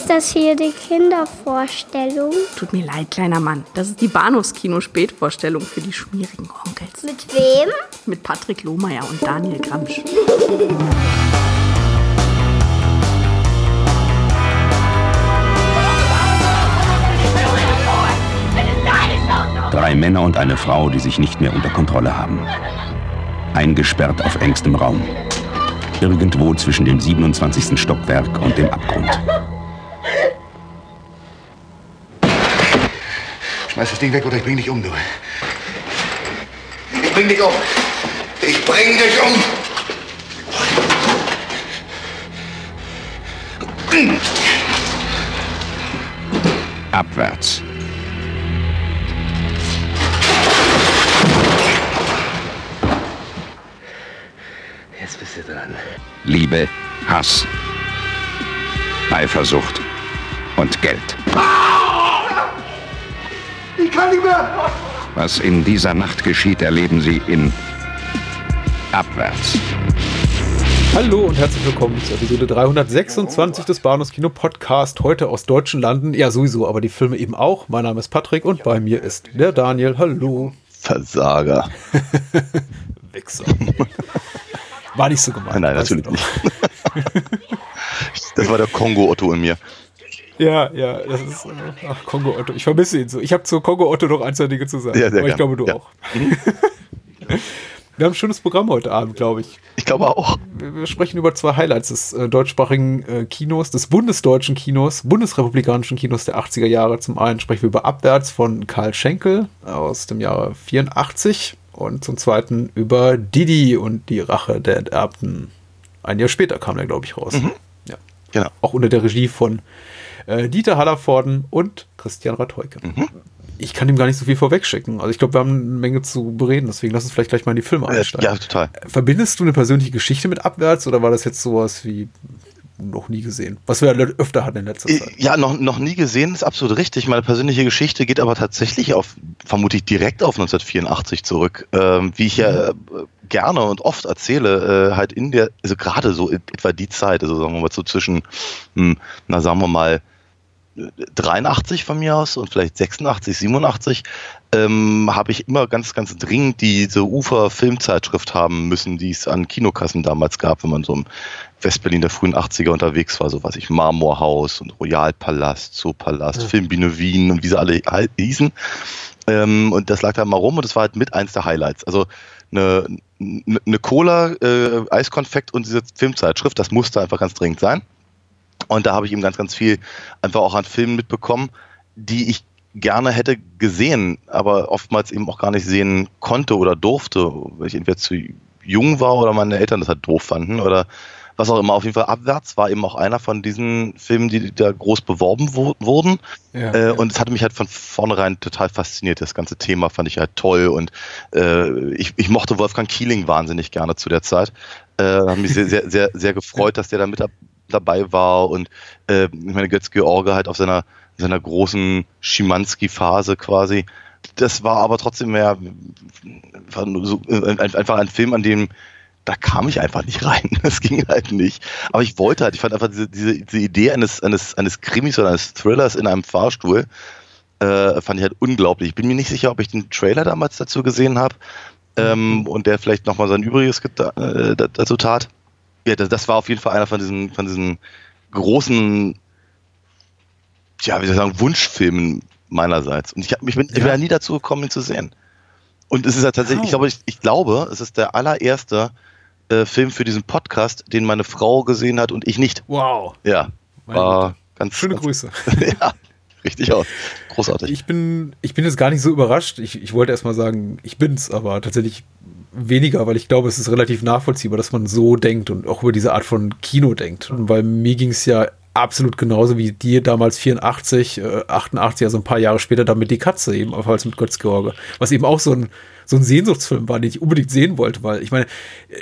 Ist das hier die Kindervorstellung? Tut mir leid, kleiner Mann. Das ist die Bahnhofskino-Spätvorstellung für die schmierigen Onkels. Mit wem? Mit Patrick Lohmeier und Daniel Gramsch. Drei Männer und eine Frau, die sich nicht mehr unter Kontrolle haben. Eingesperrt auf engstem Raum. Irgendwo zwischen dem 27. Stockwerk und dem Abgrund. Schmeiß das Ding weg oder ich bring dich um, du. Ich bring dich um. Ich bring dich um. Abwärts. Jetzt bist du dran. Liebe, Hass, Eifersucht und Geld. Kann nicht mehr. Was in dieser Nacht geschieht, erleben Sie in Abwärts. Hallo und herzlich willkommen zur Episode 326 des Bahnhofs Kino Podcast. Heute aus deutschen Landen. Ja, sowieso, aber die Filme eben auch. Mein Name ist Patrick und bei mir ist der Daniel. Hallo. Versager. Wichser. War nicht so gemeint. Nein, du natürlich nicht. Das war der Kongo-Otto in mir. Ja, ja, das ist. äh, Ach, Kongo Otto. Ich vermisse ihn so. Ich habe zu Kongo Otto noch ein, zwei Dinge zu sagen. Ja, sehr aber ich gern. glaube, du Ja. auch. Wir haben ein schönes Programm heute Abend, glaube ich. Ich glaube auch. Wir sprechen über zwei Highlights des äh, deutschsprachigen äh, Kinos, des bundesdeutschen Kinos, bundesrepublikanischen Kinos der 80er Jahre. Zum einen sprechen wir über Abwärts von Karl Schenkel aus dem Jahre 84 und zum zweiten über Didi und die Rache der Enterbten. Ein Jahr später kam der, glaube ich, raus. Ja. Genau. Auch unter der Regie von äh, Dieter Hallervorden und Christian Ratheuke. Ich kann ihm gar nicht so viel vorwegschicken. Also ich glaube, wir haben eine Menge zu bereden, deswegen lass uns vielleicht gleich mal in die Filme Äh, einsteigen. ja, total. Verbindest du eine persönliche Geschichte mit Abwärts oder war das jetzt sowas wie noch nie gesehen? Was wir ja öfter hatten in letzter Äh, Zeit. Ja, noch, noch nie gesehen, ist absolut richtig. Meine persönliche Geschichte geht aber tatsächlich auf, vermutlich direkt auf 1984 zurück. Ähm, wie ich ja äh, gerne und oft erzähle, äh, halt in der, also gerade so etwa die Zeit, also sagen wir mal so zwischen, hm, na sagen wir mal, 83 von mir aus und vielleicht 86, 87, ähm, habe ich immer ganz, ganz dringend diese Ufer-Filmzeitschrift haben müssen, die es an Kinokassen damals gab, wenn man so im Westberlin der frühen 80er unterwegs war, so was ich, Marmorhaus und Royalpalast, Zoopalast, Filmbühne Wien und wie sie alle hießen. Ähm, und das lag da mal rum und das war halt mit eins der Highlights. Also eine, eine eine Cola, äh, Eiskonfekt und diese Filmzeitschrift, das musste einfach ganz dringend sein. Und da habe ich eben ganz, ganz viel einfach auch an Filmen mitbekommen, die ich gerne hätte gesehen, aber oftmals eben auch gar nicht sehen konnte oder durfte, weil ich entweder zu jung war oder meine Eltern das halt doof fanden oder was auch immer. Auf jeden Fall abwärts war eben auch einer von diesen Filmen, die da groß beworben wo- wurden. Ja, äh, ja. Und es hatte mich halt von vornherein total fasziniert. Das ganze Thema fand ich halt toll und äh, ich, ich mochte Wolfgang Keeling wahnsinnig gerne zu der Zeit. Äh, habe mich sehr, sehr, sehr, sehr gefreut, dass der da mit ab- dabei war und äh, ich meine Götz-George halt auf seiner, seiner großen Schimanski-Phase quasi. Das war aber trotzdem mehr so, äh, einfach ein Film, an dem da kam ich einfach nicht rein. Das ging halt nicht. Aber ich wollte halt, ich fand einfach diese, diese, diese Idee eines, eines, eines Krimis oder eines Thrillers in einem Fahrstuhl, äh, fand ich halt unglaublich. Ich bin mir nicht sicher, ob ich den Trailer damals dazu gesehen habe ähm, und der vielleicht nochmal sein Übriges äh, da- dazu tat. Ja, das, das war auf jeden Fall einer von diesen, von diesen großen, ja, wie soll ich sagen, Wunschfilmen meinerseits. Und ich, hab, ich, bin, ich bin ja nie dazu gekommen, ihn zu sehen. Und es ist ja tatsächlich, ich glaube, ich, ich glaube, es ist der allererste äh, Film für diesen Podcast, den meine Frau gesehen hat und ich nicht. Wow. Ja, war ganz Schöne ganz, Grüße. ja, richtig aus. Großartig. Ich bin, ich bin jetzt gar nicht so überrascht. Ich, ich wollte erst mal sagen, ich bin's, aber tatsächlich weniger, weil ich glaube, es ist relativ nachvollziehbar, dass man so denkt und auch über diese Art von Kino denkt. Und weil mir ging es ja absolut genauso wie dir damals 84, äh, 88, also ein paar Jahre später dann mit Die Katze eben, auf als mit Götz-George. Was eben auch so ein, so ein Sehnsuchtsfilm war, den ich unbedingt sehen wollte, weil ich meine,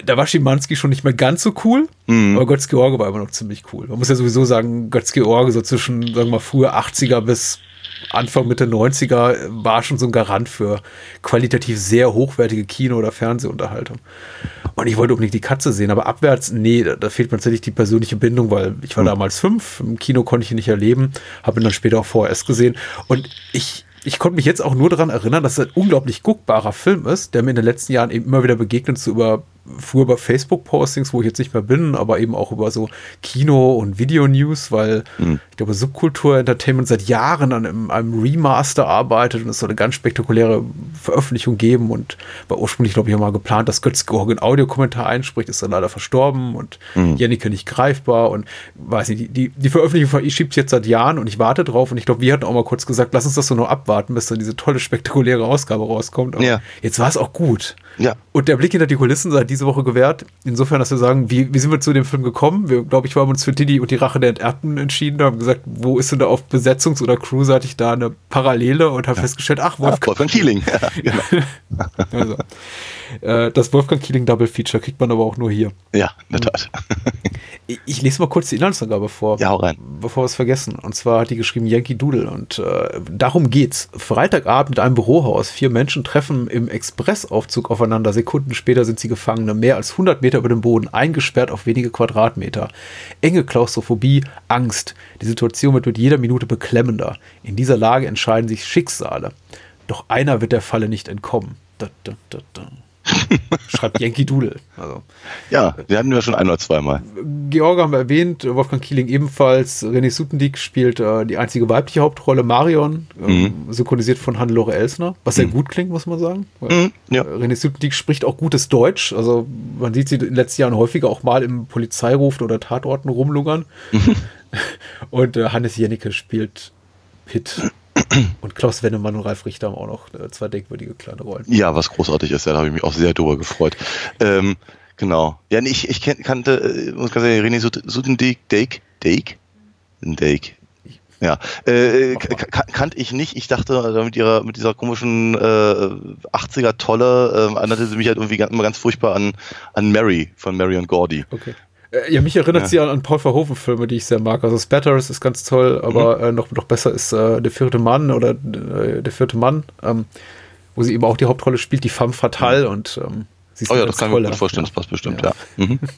da war Schimanski schon nicht mehr ganz so cool, aber Götz-George war immer noch ziemlich cool. Man muss ja sowieso sagen, Götz-George so zwischen, sagen wir mal, frühe 80er bis Anfang, Mitte 90er war schon so ein Garant für qualitativ sehr hochwertige Kino- oder Fernsehunterhaltung. Und ich wollte unbedingt die Katze sehen, aber abwärts, nee, da, da fehlt mir tatsächlich die persönliche Bindung, weil ich war Hm. damals fünf, im Kino konnte ich ihn nicht erleben, habe ihn dann später auch VHS gesehen und ich, ich konnte mich jetzt auch nur daran erinnern, dass es ein unglaublich guckbarer Film ist, der mir in den letzten Jahren eben immer wieder begegnet, so über früher über Facebook-Postings, wo ich jetzt nicht mehr bin, aber eben auch über so Kino- und Video-News, weil ich glaube, Subkultur Entertainment seit Jahren an einem, einem Remaster arbeitet und es soll eine ganz spektakuläre Veröffentlichung geben und war ursprünglich, glaube ich, mal geplant, dass Götz Georg einen Audiokommentar einspricht, ist dann leider verstorben und Jennike nicht greifbar und weiß nicht, die, die, die Veröffentlichung von schiebt jetzt seit Jahren und ich warte drauf und ich glaube, wir hatten auch mal kurz gesagt, lass uns das so noch abwarten, bis dann diese tolle, spektakuläre Ausgabe rauskommt. Aber Ja. Jetzt war es auch gut. Ja. Und der Blick hinter die Kulissen sei diese Woche gewährt. Insofern, dass wir sagen, wie, wie sind wir zu dem Film gekommen? Wir, glaube ich, haben uns für Didi und die Rache der Enterbten entschieden. Da haben gesagt, wo ist denn da auf Besetzungs- oder Crewseitig da eine Parallele? Und haben festgestellt, ach, Ja, Wolfgang, Wolfgang Kieling. Ja, genau. also, äh, das Wolfgang Keeling Double Feature kriegt man aber auch nur hier. ja, in der Tat. Ich, ich lese mal kurz die Inhaltsangabe vor. Ja, hau rein. Bevor wir es vergessen. Und zwar hat die geschrieben Yankee Doodle. Und äh, darum geht's. Freitagabend in einem Bürohaus. Vier Menschen treffen im Expressaufzug aufeinander. Sekunden später sind sie Gefangene. Mehr als 100 Meter über dem Boden. Eingesperrt auf wenige Quadratmeter. Enge Klaustrophobie, Angst. Die Situation wird mit jeder Minute beklemmender. In dieser Lage entscheiden sich Schicksale. Doch einer wird der Falle nicht entkommen. Da, da, da, da. Schreibt Yankee Doodle. Also. Ja, die hatten wir schon ein oder zweimal. Georg haben wir erwähnt, Wolfgang Kieling ebenfalls. René Sutendick spielt äh, die einzige weibliche Hauptrolle, Marion, ähm, synchronisiert von Hannelore Elsner, was sehr gut klingt, muss man sagen. Mhm, ja. äh, René Sutendick spricht auch gutes Deutsch, also man sieht sie in den letzten Jahren häufiger auch mal im Polizeiruf oder Tatorten rumlungern. Und äh, Hannes Jennecke spielt Pitt. Und Klaus Wennemann und Ralf Richter haben auch noch äh, zwei denkwürdige kleine Rollen. Ja, was großartig ist, da habe ich mich auch sehr drüber gefreut. Ähm, genau. Ja, nee, ich, ich kannte, äh, muss ganz ehrlich, René Sut- Sutendijk, Dijk, Dijk? Dijk. Ja, äh, k- kannte ich nicht. Ich dachte, äh, mit ihrer, mit dieser komischen äh, 80er Tolle äh, erinnerte sie mich halt irgendwie ganz, immer ganz furchtbar an, an Mary von Mary und Gordy. Okay. Äh, ja, mich erinnert Ja. sie an, an Paul Verhoeven-Filme, die ich sehr mag. Also Spatters ist ganz toll, aber Mhm. äh, noch, noch besser ist äh, Der vierte Mann oder äh, Der vierte Mann, ähm, wo sie eben auch die Hauptrolle spielt, die femme fatale und ähm, sie ist Oh ja, das kann ich mir gut vorstellen, das passt bestimmt, Ja. ja. Mhm.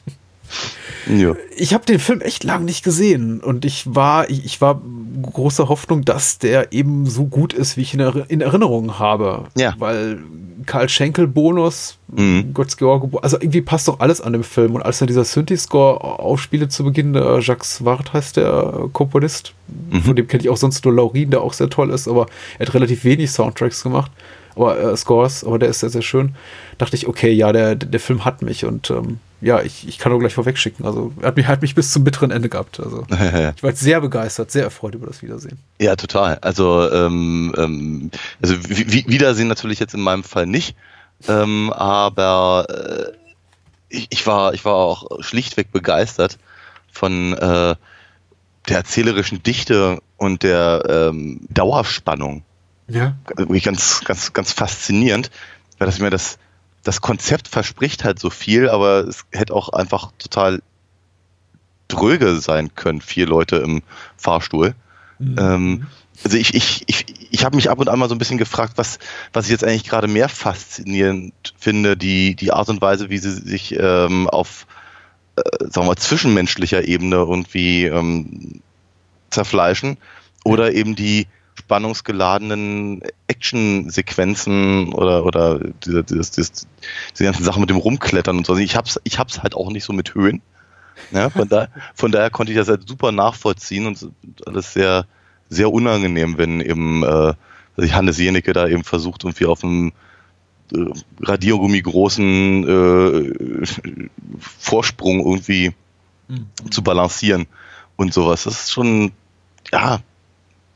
ja. Ich habe den Film echt lange nicht gesehen und ich war, ich, ich war großer Hoffnung, dass der eben so gut ist, wie ich ihn in Erinnerung habe. Ja. Weil Karl Schenkel Bonus, Mhm. Götz George, also irgendwie passt doch alles an dem Film. Und als dann dieser Synthi-Score aufspielte zu Beginn, der Jacques Swart heißt der äh, Komponist, von dem kenne ich auch sonst nur Laurin, der auch sehr toll ist, aber er hat relativ wenig Soundtracks gemacht. Aber äh, Scores, aber der ist sehr, sehr schön. Dachte ich, okay, ja, der, der Film hat mich und ähm, ja, ich, ich kann auch gleich vorwegschicken. Also er hat mich, hat mich bis zum bitteren Ende gehabt. Also ich war jetzt sehr begeistert, sehr erfreut über das Wiedersehen. Ja, total. Also, ähm, ähm, also Wi- Wi- Wiedersehen natürlich jetzt in meinem Fall nicht, ähm, aber äh, ich, ich war ich war auch schlichtweg begeistert von äh, der erzählerischen Dichte und der ähm, Dauerspannung. Ja. Ganz ganz ganz faszinierend, weil das mir das das Konzept verspricht halt so viel, aber es hätte auch einfach total dröge sein können, vier Leute im Fahrstuhl. Ähm, also ich, ich, ich, ich habe mich ab und an mal so ein bisschen gefragt, was, was ich jetzt eigentlich gerade mehr faszinierend finde, die, die Art und Weise, wie sie sich ähm, auf äh, sagen wir mal, zwischenmenschlicher Ebene irgendwie ähm, zerfleischen. Oder eben die spannungsgeladenen Action-Sequenzen oder, oder diese, dieses, dieses, diese ganzen Sachen mit dem Rumklettern und so. Also Ich hab's, ich hab's halt auch nicht so mit Höhen. Ja, von, da, von daher konnte ich das halt super nachvollziehen und alles sehr, sehr unangenehm, wenn eben äh, Hannes Jenecke da eben versucht, irgendwie auf einem äh, Radiergummi großen äh, Vorsprung irgendwie zu balancieren und sowas. Das ist schon, ja,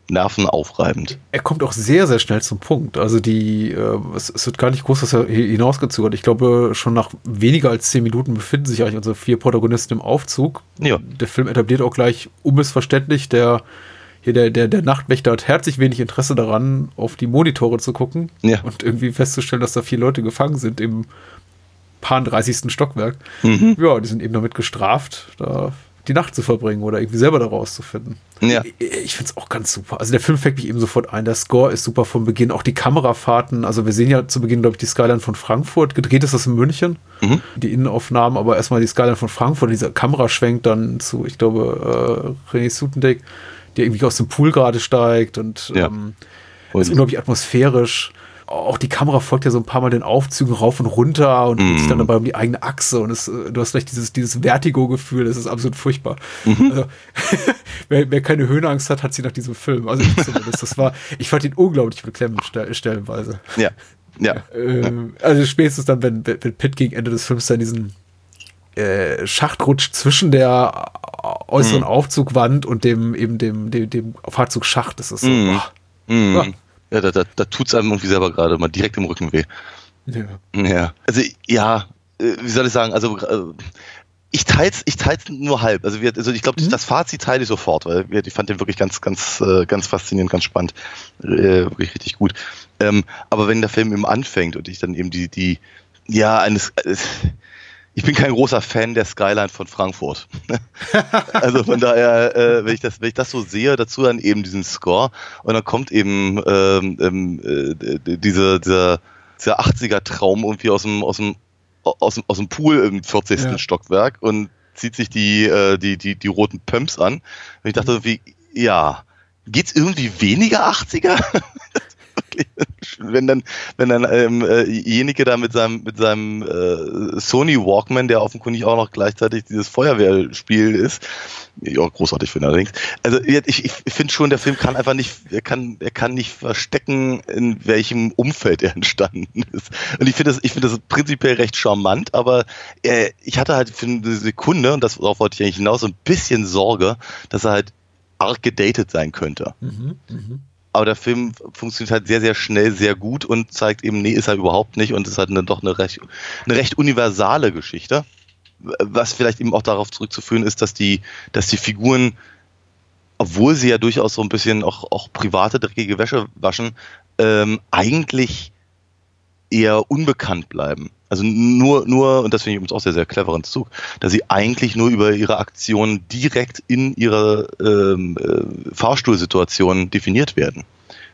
nervenaufreibend. Er kommt auch sehr, sehr schnell zum Punkt. Also die, äh, es, es wird gar nicht groß was hinausgezögert. Ich glaube, schon nach weniger als zehn Minuten befinden sich eigentlich unsere vier Protagonisten im Aufzug. Ja. Der Film etabliert auch gleich unmissverständlich, der hier der, der, der Nachtwächter hat herzlich wenig Interesse daran, auf die Monitore zu gucken Ja. und irgendwie festzustellen, dass da vier Leute gefangen sind im paar 30. Stockwerk. Mhm. Ja, die sind eben damit gestraft. Da die Nacht zu verbringen oder irgendwie selber da rauszufinden. Ja. Ich, ich finde es auch ganz super. Also der Film fängt mich eben sofort ein. Der Score ist super von Beginn. Auch die Kamerafahrten. Also wir sehen ja zu Beginn, glaube ich, die Skyline von Frankfurt. Gedreht ist das in München. Mhm. Die Innenaufnahmen, aber erstmal die Skyline von Frankfurt. Dieser Kamera schwenkt dann zu, ich glaube, äh, René Sutendek, der irgendwie aus dem Pool gerade steigt und Ja. ähm, Und- ist unglaublich atmosphärisch. Auch die Kamera folgt ja so ein paar Mal den Aufzügen rauf und runter und dreht sich dann dabei um die eigene Achse und es, äh, du hast gleich dieses, dieses Vertigo-Gefühl, das ist absolut furchtbar. Also, wer, wer keine Höhenangst hat, hat sie nach diesem Film. Also ich zumindest. Das war, ich fand ihn unglaublich beklemmend stell, stellenweise. Ja. Ja. Ähm, also spätestens dann, wenn, wenn Pitt gegen Ende des Films dann diesen äh, Schacht rutscht zwischen der äußeren Aufzugwand und dem eben dem, dem, dem Fahrzeugschacht. Das ist so. Mhm. boah. Mhm. Ja. Da, da, da tut es einem irgendwie selber gerade mal direkt im Rücken weh. Ja. Ja. Also, ja, äh, wie soll ich sagen, also äh, ich teils, ich teils nur halb. Also, wir, also ich glaube, das Fazit teile ich sofort, weil wir- ich fand den wirklich ganz, ganz, äh, ganz faszinierend, ganz spannend, wirklich richtig gut. Ähm, aber wenn der Film eben anfängt und ich dann eben die, die, ja, eines, ich bin kein großer Fan der Skyline von Frankfurt. also von daher, äh, wenn, ich das, wenn ich das so sehe, dazu dann eben diesen Score und dann kommt eben ähm, ähm, äh, diese, dieser, dieser 80er-Traum irgendwie aus dem, aus dem, aus dem, aus dem Pool im 40. Ja. Stockwerk und zieht sich die, äh, die, die, die roten Pumps an. Und ich dachte irgendwie, ja, geht's irgendwie weniger 80er? Wirklich. wenn dann, wenn dann ähm, äh, jenige da mit seinem, mit seinem äh, Sony Walkman, der offenkundig auch noch gleichzeitig dieses Feuerwehrspiel ist, ja, großartig finde ich allerdings. Also ich, ich finde schon, der Film kann einfach nicht, er kann, er kann nicht verstecken, in welchem Umfeld er entstanden ist. Und ich finde das, ich finde das prinzipiell recht charmant, aber äh, ich hatte halt für eine Sekunde, und das darauf wollte ich eigentlich hinaus, so ein bisschen Sorge, dass er halt arg gedatet sein könnte. Aber der Film funktioniert halt sehr, sehr schnell, sehr gut und zeigt eben, nee, ist er überhaupt nicht und ist halt eine, doch eine recht, eine recht universale Geschichte. Was vielleicht eben auch darauf zurückzuführen ist, dass die, dass die Figuren, obwohl sie ja durchaus so ein bisschen auch, auch private, dreckige Wäsche waschen, ähm, eigentlich eher unbekannt bleiben. Also nur, nur, und das finde ich übrigens auch sehr, sehr cleveren Zug, dass sie eigentlich nur über ihre Aktionen direkt in ihrer ähm, äh, Fahrstuhlsituation definiert werden.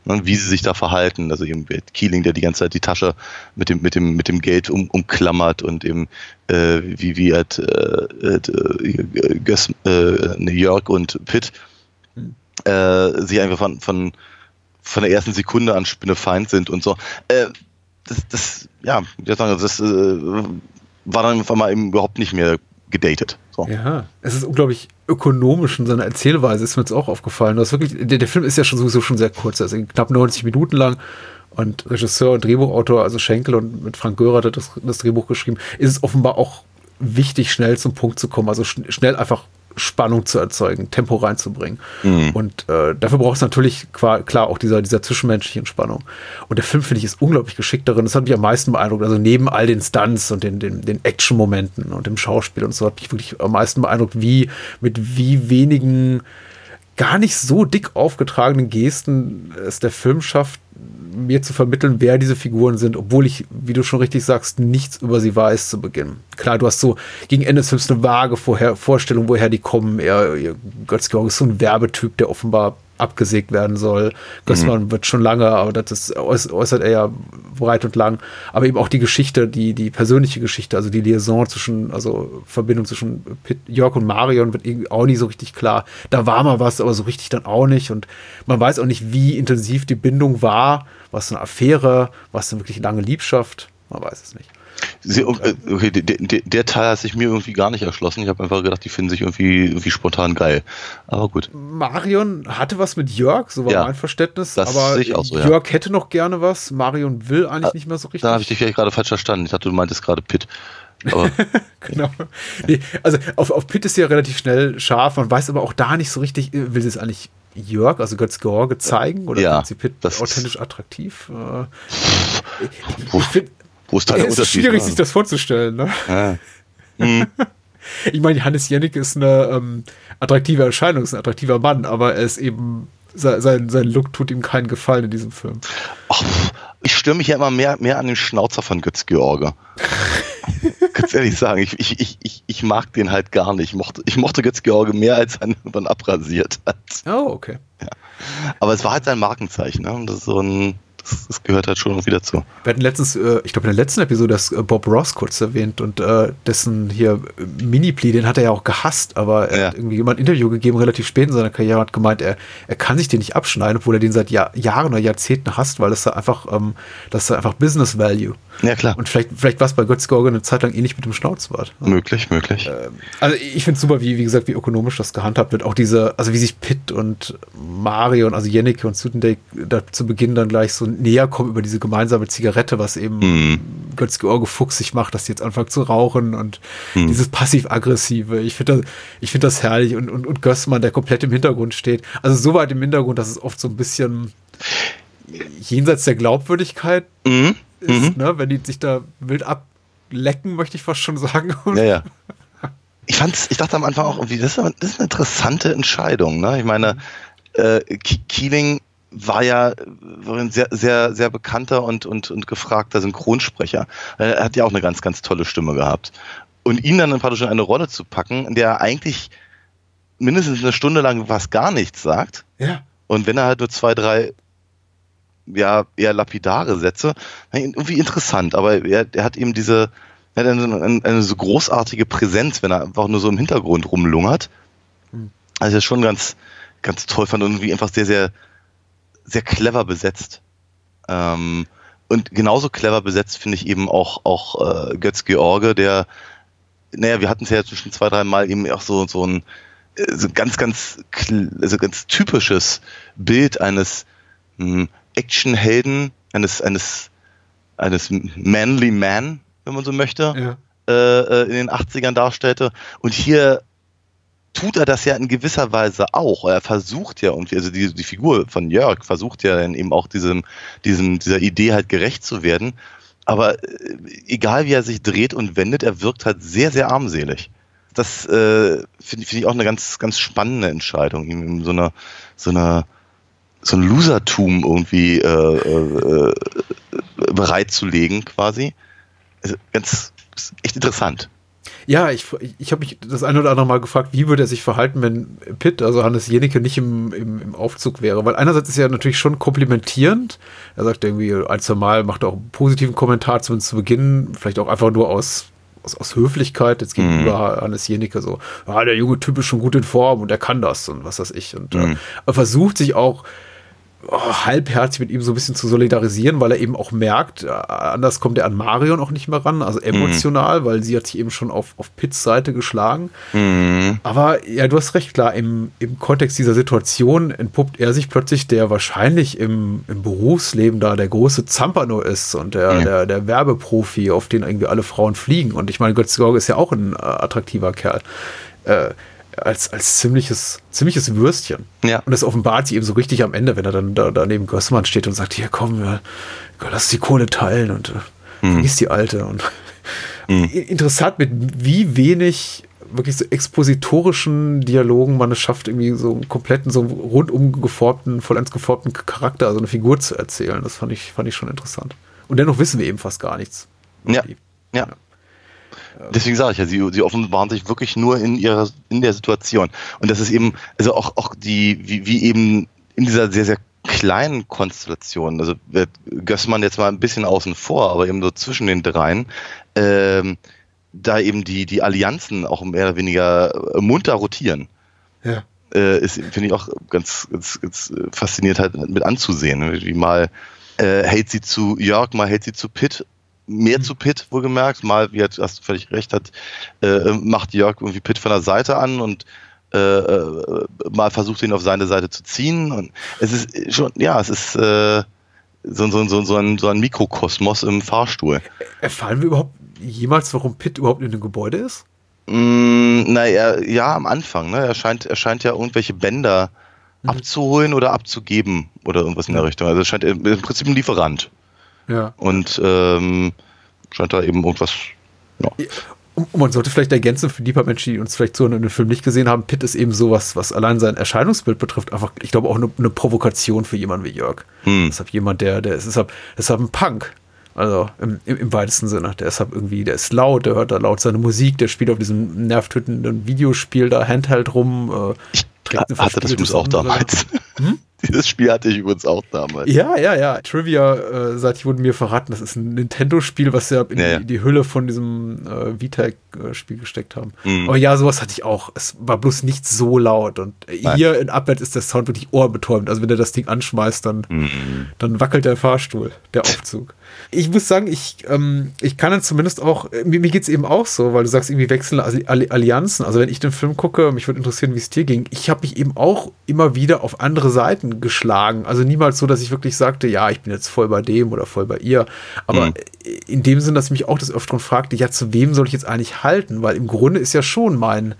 Ne, wie sie sich da verhalten. Also eben Keeling, der die ganze Zeit die Tasche mit dem, mit dem, mit dem Geld um, umklammert und eben äh, wie, wie äh, äh, Gös, äh, New York und Pitt äh, sich einfach von, von, von der ersten Sekunde an Spinnefeind sind und so. Äh, das, das, ja, wie sagen, das äh, war dann einfach mal eben überhaupt nicht mehr gedatet. So. Ja, es ist unglaublich ökonomisch in seiner Erzählweise, ist mir jetzt auch aufgefallen. Das wirklich, der, der Film ist ja schon sowieso schon sehr kurz, also knapp 90 Minuten lang. Und Regisseur und Drehbuchautor, also Schenkel und mit Frank Görer hat das, das Drehbuch geschrieben, ist es offenbar auch wichtig, schnell zum Punkt zu kommen, also schn schnell einfach Spannung zu erzeugen, Tempo reinzubringen. Und äh, dafür braucht es natürlich klar auch dieser, dieser zwischenmenschlichen Spannung. Und der Film, finde ich, ist unglaublich geschickt darin. Das hat mich am meisten beeindruckt. Also neben all den Stunts und den, den, den Action-Momenten und dem Schauspiel und so hat mich wirklich am meisten beeindruckt, wie mit wie wenigen gar nicht so dick aufgetragenen Gesten es der Film schafft, mir zu vermitteln, wer diese Figuren sind, obwohl ich, wie du schon richtig sagst, nichts über sie weiß zu Beginn. Klar, du hast so gegen Ende des Films eine vage Vorstellung, woher die kommen. Er, er Götz-Georg ist so ein Werbetyp, der offenbar abgesägt werden soll. Gößmann wird schon lange, aber das äußert er ja breit und lang. Aber eben auch die Geschichte, die, die persönliche Geschichte, also die Liaison zwischen, also Verbindung zwischen Pitt, Jörg und Marion wird irgendwie auch nicht so richtig klar. Da war mal was, aber so richtig dann auch nicht. Und man weiß auch nicht, wie intensiv die Bindung war. Was eine Affäre, was eine wirklich lange Liebschaft. Man weiß es nicht. Sie, okay, der, der, Teil hat sich mir irgendwie gar nicht erschlossen. Ich habe einfach gedacht, die finden sich irgendwie, irgendwie spontan geil. Aber gut. Marion hatte was mit Jörg, so war Ja, mein Verständnis. das aber ich auch so, ja. Jörg hätte noch gerne was. Marion will eigentlich nicht mehr so richtig. Dann habe ich dich vielleicht gerade falsch verstanden. Ich dachte, du meintest gerade Pitt. Genau. Nee, also auf, auf Pitt ist sie ja relativ schnell scharf. Man weiß aber auch da nicht so richtig, äh, will sie es eigentlich Jörg, also Götz George, zeigen? Oder Ja, findet sie Pitt authentisch attraktiv? Äh, ich finde, ist da der es ist schwierig, sich das vorzustellen. Ne? Ja. Ich meine, Hannes Jennig ist eine ähm, attraktive Erscheinung, ist ein attraktiver Mann, aber er ist eben, sein, sein, Look tut ihm keinen Gefallen in diesem Film. Ach, ich störe mich ja immer mehr, mehr an den Schnauzer von Götz George. ganz ehrlich sagen, ich, ich, ich, ich, mag den halt gar nicht. Ich mochte, ich mochte Götz-George mehr, als er dann abrasiert hat. Oh, okay. Aber es war halt sein Markenzeichen. Ne? Das ist so ein, das, das gehört halt schon wieder zu. Wir hatten letztens, äh, ich glaube in der letzten Episode, das äh, Bob Ross kurz erwähnt und äh, dessen hier Mini-Plea, den hat er ja auch gehasst, aber er Ja. hat irgendwie jemand ein Interview gegeben, relativ spät in seiner Karriere, hat gemeint, er, er kann sich den nicht abschneiden, obwohl er den seit Jahr, Jahren oder Jahrzehnten hasst, weil das da einfach, ähm, das ist einfach Business Value. Ja, klar. Und vielleicht, vielleicht war es bei Götz-George eine Zeit lang ähnlich mit dem Schnauzbart. möglich, möglich. Also ich finde es super, wie, wie gesagt, wie ökonomisch das gehandhabt wird. Auch diese, also wie sich Pitt und Mario und also Jennike und Sutendake da zu Beginn dann gleich so näher kommen über diese gemeinsame Zigarette, was eben Mhm. Götz-George fuchsig macht, dass die jetzt anfangen zu rauchen und Mhm. dieses passiv-aggressive. Ich finde das, ich finde das herrlich und, und, und Gößmann, der komplett im Hintergrund steht. Also so weit im Hintergrund, dass es oft so ein bisschen jenseits der Glaubwürdigkeit Mhm. ist, ne? wenn die sich da wild ablecken, möchte ich fast schon sagen. Ja, ja. Ich fand's, ich dachte am Anfang auch irgendwie, das ist, aber- das ist eine interessante Entscheidung. Ne? Ich meine, äh, Ke- Keeling war ja war ein sehr, sehr, sehr bekannter und, und, und gefragter Synchronsprecher. Er hat ja auch eine ganz, ganz tolle Stimme gehabt. Und ihn dann praktisch in eine Rolle zu packen, in der er eigentlich mindestens eine Stunde lang was gar nichts sagt. Ja. Und wenn er halt nur zwei, drei ja, eher lapidare Sätze, irgendwie interessant, aber er, er hat eben diese, er hat eine, eine, eine so großartige Präsenz, wenn er einfach nur so im Hintergrund rumlungert. Also das schon ganz, ganz toll fand und irgendwie einfach sehr, sehr, sehr clever besetzt. Ähm, und genauso clever besetzt finde ich eben auch, auch äh, Götz George, der, naja, wir hatten es ja jetzt schon zwei, drei Mal eben auch so, so ein äh, so ein ganz, ganz, also ganz typisches Bild eines mh, Actionhelden, eines, eines, eines manly man, wenn man so möchte, Ja. äh, äh, in den 80ern darstellte. Und hier tut er das ja in gewisser Weise auch. Er versucht ja irgendwie, also die, die Figur von Jörg versucht ja dann eben auch diesem, diesem, dieser Idee halt gerecht zu werden. Aber äh, egal wie er sich dreht und wendet, er wirkt halt sehr, sehr armselig. Das äh, finde find ich auch eine ganz, ganz spannende Entscheidung, ihm in so eine, so eine, so ein Losertum irgendwie äh, äh, äh, bereitzulegen, quasi. Also ganz echt interessant. Ja, ich, ich habe mich das eine oder andere Mal gefragt, wie würde er sich verhalten, wenn Pitt, also Hannes Jenecke, nicht im, im, im Aufzug wäre. Weil einerseits ist er natürlich schon komplimentierend. Er sagt irgendwie ein, zwei Mal, macht auch einen positiven Kommentar, zumindest zu Beginn, vielleicht auch einfach nur aus, aus, aus Höflichkeit jetzt gegenüber Hannes Jenecke so, ah, der junge Typ ist schon gut in Form und er kann das und was weiß ich. Und äh, er versucht sich auch oh, halbherzig mit ihm so ein bisschen zu solidarisieren, weil er eben auch merkt, äh, anders kommt er an Marion auch nicht mehr ran, also emotional, weil sie hat sich eben schon auf, auf Pitts Seite geschlagen. Aber ja, du hast recht, klar, im, im Kontext dieser Situation entpuppt er sich plötzlich, der wahrscheinlich im, im Berufsleben da der große Zampano ist und der, der, der Werbeprofi, auf den irgendwie alle Frauen fliegen. Und ich meine, Götz George ist ja auch ein äh, attraktiver Kerl. Äh, als, als ziemliches, ziemliches Würstchen. Ja. Und das offenbart sich eben so richtig am Ende, wenn er dann da, da neben Gößmann steht und sagt, hier komm, ja, lass die Kohle teilen und äh, vergiss die Alte. Und interessant, mit wie wenig wirklich so expositorischen Dialogen man es schafft, irgendwie so einen kompletten, so rundum geformten, vollends geformten Charakter, also eine Figur zu erzählen. Das fand ich, fand ich schon interessant. Und dennoch wissen wir eben fast gar nichts. Ja. Ja. Deswegen sage ich ja, sie, sie offenbaren sich wirklich nur in ihrer, in der Situation. Und das ist eben, also auch, auch die, wie, wie eben in dieser sehr, sehr kleinen Konstellation, also wird Gößmann jetzt mal ein bisschen außen vor, aber eben so zwischen den dreien, ähm, da eben die, die Allianzen auch mehr oder weniger äh, munter rotieren. Ja. Äh, ist, finde ich auch ganz, ganz, ganz äh, faszinierend halt mit anzusehen, ne? wie mal äh, hält sie zu Jörg, mal hält sie zu Pitt, mehr zu Pitt wohlgemerkt, mal, wie hast du völlig recht hat, äh, macht Jörg irgendwie Pitt von der Seite an und äh, äh, mal versucht ihn auf seine Seite zu ziehen und es ist schon, ja, es ist äh, so, so, so, so, ein, so ein Mikrokosmos im Fahrstuhl. Erfahren wir überhaupt jemals, warum Pitt überhaupt in dem Gebäude ist? Mm, naja, ja, am Anfang, ne? Er scheint, er scheint ja irgendwelche Bänder abzuholen oder abzugeben oder irgendwas in der Richtung. Also er scheint im Prinzip ein Lieferant. Ja. Und ähm, scheint da eben irgendwas. Ja. Und man sollte vielleicht ergänzen für die paar Menschen, die uns vielleicht so in dem Film nicht gesehen haben, Pitt ist eben sowas, was allein sein Erscheinungsbild betrifft, einfach, ich glaube, auch eine, eine Provokation für jemanden wie Jörg. Hm. Deshalb jemand, der, der ist deshalb, deshalb ein Punk. Also im, im, im weitesten Sinne. Der ist halt irgendwie, der ist laut, der hört da laut seine Musik, der spielt auf diesem nervtötenden Videospiel da Handheld rum. Äh, trägt eine hatte das übrigens auch damals. Hm? Dieses Spiel hatte ich übrigens auch damals. Ja, ja, ja. Trivia, äh, seit ich wurde mir verraten, das ist ein Nintendo-Spiel, was sie in ja. Die, die, Hülle von diesem äh, VTech-Spiel gesteckt haben. Mhm. Aber ja, sowas hatte ich auch. Es war bloß nicht so laut. Und Nein. hier in Abwärts ist der Sound wirklich ohrbetäubend. Also wenn er das Ding anschmeißt, dann, mhm. dann wackelt der Fahrstuhl, der Aufzug. Ich muss sagen, ich, ähm, ich kann dann zumindest auch, mir, mir geht es eben auch so, weil du sagst, irgendwie wechseln Allianzen. Also wenn ich den Film gucke, mich würde interessieren, wie es dir ging. Ich habe mich eben auch immer wieder auf andere Seiten geschlagen. Also niemals so, dass ich wirklich sagte, ja, ich bin jetzt voll bei dem oder voll bei ihr. Aber mhm. in dem Sinn, dass ich mich auch des Öfteren fragte, ja, zu wem soll ich jetzt eigentlich halten? Weil im Grunde ist ja schon mein,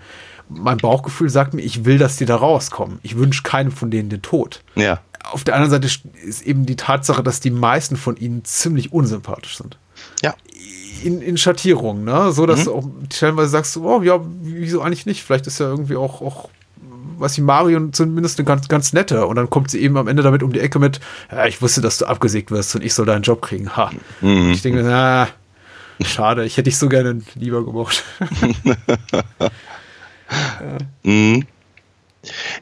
mein Bauchgefühl sagt mir, ich will, dass die da rauskommen. Ich wünsche keinem von denen den Tod. Ja auf der anderen Seite ist eben die Tatsache, dass die meisten von ihnen ziemlich unsympathisch sind. Ja. In, in Schattierungen, ne? So dass mhm. du auch stellenweise sagst, oh ja, wieso eigentlich nicht? Vielleicht ist ja irgendwie auch, auch was wie Mario zumindest eine ganz, ganz nette. Und dann kommt sie eben am Ende damit um die Ecke mit, ja, ich wusste, dass du abgesägt wirst und ich soll deinen Job kriegen. Ha. Mhm. Ich denke, na, schade, ich hätte dich so gerne lieber gemocht. ja. mhm.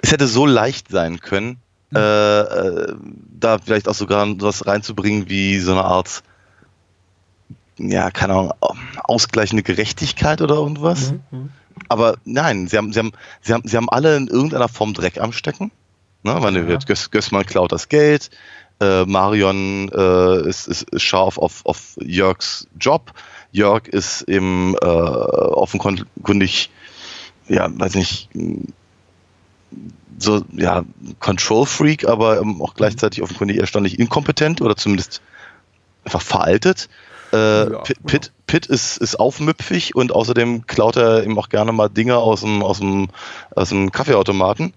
Es hätte so leicht sein können, äh, äh, da vielleicht auch sogar was reinzubringen wie so eine Art, ja, keine Ahnung, ausgleichende Gerechtigkeit oder irgendwas. Mhm. Aber nein, sie haben, sie, haben, sie, haben, sie haben alle in irgendeiner Form Dreck am Stecken. Ne? Meine, ja. Gös, Gößmann klaut das Geld, äh, Marion äh, ist, ist, ist scharf auf, auf Jörgs Job. Jörg ist eben äh, offenkundig, ja, weiß nicht, so, ja, Control Freak, aber ähm, auch gleichzeitig offenkundig erstaunlich inkompetent oder zumindest einfach veraltet. Äh, ja, Pitt, Pitt, ist, ist aufmüpfig und außerdem klaut er ihm auch gerne mal Dinge aus dem, aus dem, aus dem Kaffeeautomaten.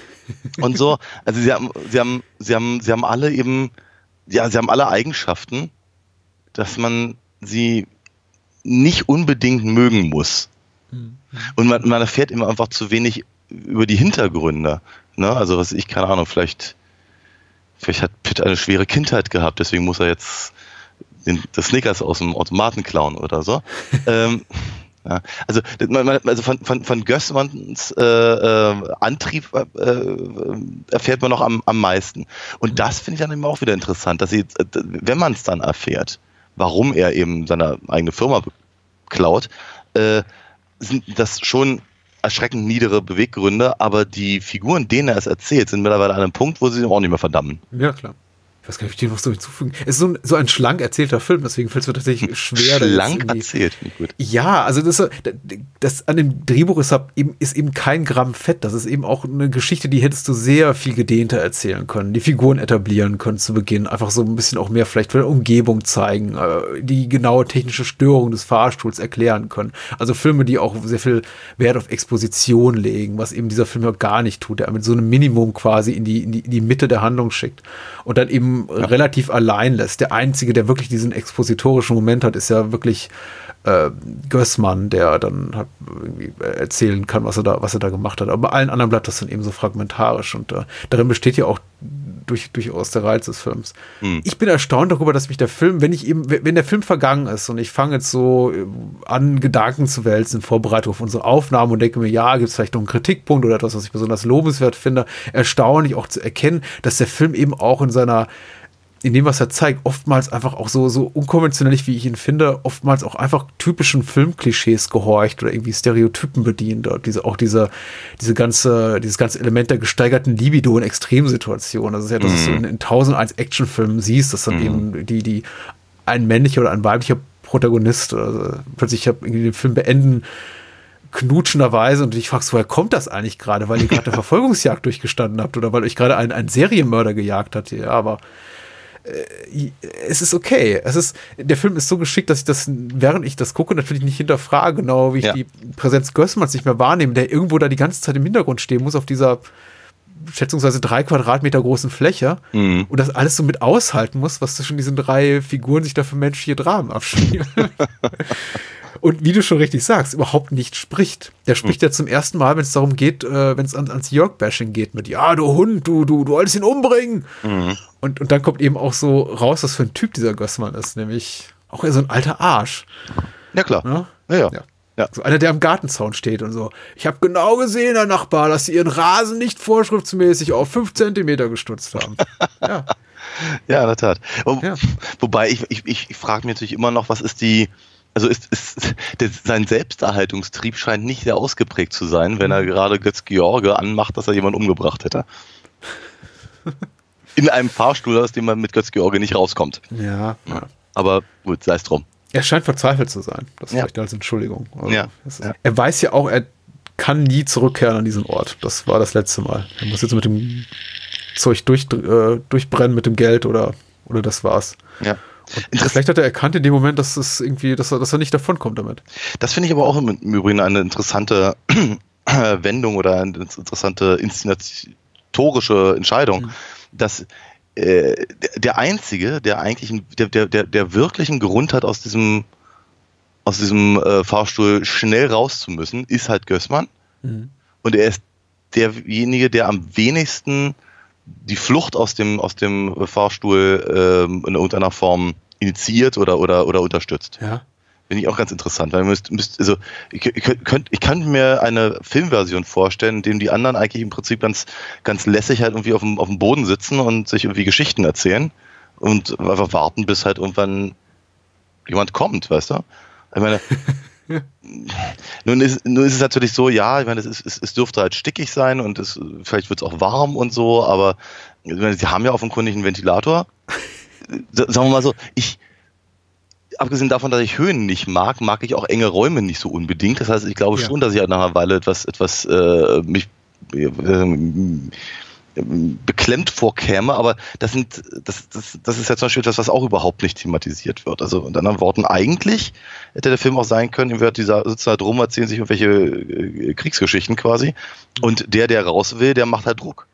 und so, also sie haben, sie haben, sie haben, sie haben alle eben, ja, sie haben alle Eigenschaften, dass man sie nicht unbedingt mögen muss. Mhm. Und man, man erfährt immer einfach zu wenig über die Hintergründe. Ne? Also was ich, keine Ahnung, vielleicht, vielleicht hat Pitt eine schwere Kindheit gehabt, deswegen muss er jetzt den, das Snickers aus dem Automaten klauen oder so. ähm, ja, also, also von, von, von Gößmanns äh, äh, Antrieb äh, erfährt man noch am, am meisten. Und das finde ich dann eben auch wieder interessant, dass sie, wenn man es dann erfährt, warum er eben seine eigene Firma klaut, äh, sind das schon erschreckend niedere Beweggründe, aber die Figuren, denen er es erzählt, sind mittlerweile an einem Punkt, wo sie ihn auch nicht mehr verdammen. Ja, klar. Ich weiß gar nicht, ob ich dir noch so hinzufügen. Es ist so ein, so ein schlank erzählter Film, deswegen fällt es mir tatsächlich schwer. schlank erzählt, gut. Ja, also das, das an dem Drehbuch ist eben, ist eben kein Gramm Fett. Das ist eben auch eine Geschichte, die hättest du sehr viel gedehnter erzählen können. Die Figuren etablieren können zu Beginn. Einfach so ein bisschen auch mehr vielleicht von der Umgebung zeigen. Äh, die genaue technische Störung des Fahrstuhls erklären können. Also Filme, die auch sehr viel Wert auf Exposition legen, was eben dieser Film ja gar nicht tut. Der mit so einem Minimum quasi in die, in die, in die Mitte der Handlung schickt. Und dann eben. Relativ allein lässt. Der Einzige, der wirklich diesen expositorischen Moment hat, ist ja wirklich äh, Gößmann, der dann irgendwie erzählen kann, was er da, was er da gemacht hat. Aber bei allen anderen bleibt das dann eben so fragmentarisch und äh, darin besteht ja auch durch, durchaus der Reiz des Films. Hm. Ich bin erstaunt darüber, dass mich der Film, wenn ich eben, wenn der Film vergangen ist und ich fange jetzt so äh, an, Gedanken zu wälzen in Vorbereitung auf unsere Aufnahmen und denke mir, ja, gibt es vielleicht noch einen Kritikpunkt oder etwas, was ich besonders lobenswert finde, erstaunlich auch zu erkennen, dass der Film eben auch in seiner in dem, was er zeigt, oftmals einfach auch so, so unkonventionell, wie ich ihn finde, oftmals auch einfach typischen Filmklischees gehorcht oder irgendwie Stereotypen bedient. Oder diese, auch diese, diese ganze, dieses ganze Element der gesteigerten Libido in Extremsituationen. Das ist ja, dass mhm. du in, in 1001 Actionfilmen siehst, dass dann mhm. eben die, die, ein männlicher oder ein weiblicher Protagonist also plötzlich irgendwie den Film beenden knutschenderweise und ich fragst, woher kommt das eigentlich gerade, weil ihr gerade eine Verfolgungsjagd durchgestanden habt oder weil euch gerade ein, ein Serienmörder gejagt hat. Ja, aber es ist okay. Es ist, der Film ist so geschickt, dass ich das, während ich das gucke, natürlich nicht hinterfrage, genau wie ich ja. die Präsenz Gößmanns nicht mehr wahrnehme, der irgendwo da die ganze Zeit im Hintergrund stehen muss, auf dieser schätzungsweise drei Quadratmeter großen Fläche mhm. und das alles so mit aushalten muss, was zwischen diesen drei Figuren sich da für menschliche Dramen abspielen. und wie du schon richtig sagst, überhaupt nicht spricht. Der spricht ja zum ersten Mal, wenn es darum geht, äh, wenn es an, ans Jörg-Bashing geht, mit Ja, du Hund, du, du, du wolltest ihn umbringen. Und, und dann kommt eben auch so raus, was für ein Typ dieser Gößmann ist, nämlich auch eher so ein alter Arsch. Ja, klar. Ne? Ja, ja. Ja. Ja. So einer, der am Gartenzaun steht und so. Ich habe genau gesehen, Herr Nachbar, dass Sie Ihren Rasen nicht vorschriftsmäßig auf fünf Zentimeter gestutzt haben. ja. Ja, in der Tat. Wo, Ja. Wobei ich, ich, ich, frage mich natürlich immer noch, was ist die, also ist, ist der, sein Selbsterhaltungstrieb scheint nicht sehr ausgeprägt zu sein, wenn er Mhm. gerade Götz George anmacht, dass er jemanden umgebracht hätte. In einem Fahrstuhl, aus dem man mit Götz George nicht rauskommt. Ja. ja. Aber gut, sei es drum. Er scheint verzweifelt zu sein. Das Ja. vielleicht als Entschuldigung. Also, Ja. ist- Ja. Er weiß ja auch, er kann nie zurückkehren an diesen Ort. Das war das letzte Mal. Er muss jetzt mit dem Zeug durch, äh, durchbrennen mit dem Geld oder, oder das war's. Ja. Und vielleicht hat er erkannt in dem Moment, dass es irgendwie, dass er, dass er nicht davonkommt damit. Das finde ich aber auch im, Übrigen eine interessante Wendung oder eine interessante inszenatorische Entscheidung, dass äh, der, Einzige, der eigentlich, einen- der, der, der, der wirklichen Grund hat, aus diesem, aus diesem äh, Fahrstuhl schnell raus zu müssen, ist halt Gößmann. Und er ist derjenige, der am wenigsten die Flucht aus dem, aus dem Fahrstuhl ähm, in irgendeiner Form initiiert oder, oder, oder unterstützt. Ja. Finde ich auch ganz interessant, weil müsst, müsst also ich, könnt, ich kann mir eine Filmversion vorstellen, in dem die anderen eigentlich im Prinzip ganz, ganz lässig halt irgendwie auf dem, auf dem Boden sitzen und sich irgendwie Geschichten erzählen und einfach warten, bis halt irgendwann jemand kommt, weißt du? Ich meine, nun, ist, nun ist es natürlich so, ja, ich meine, es, ist, es, es dürfte halt stickig sein und es, vielleicht wird es auch warm und so, aber ich meine, sie haben ja offenkundig einen Ventilator. Sa- Sagen wir mal so, ich, abgesehen davon, dass ich Höhen nicht mag, mag ich auch enge Räume nicht so unbedingt. Das heißt, ich glaube Ja. schon, dass ich nach einer Weile etwas, etwas äh, mich äh, beklemmt vorkäme, aber das sind, das, das, das ist ja zum Beispiel etwas, was auch überhaupt nicht thematisiert wird. Also mit anderen Worten, eigentlich hätte der Film auch sein können, wird dieser sitzen halt rum, erzählen sich irgendwelche äh, Kriegsgeschichten quasi. Und der, der raus will, der macht halt Druck.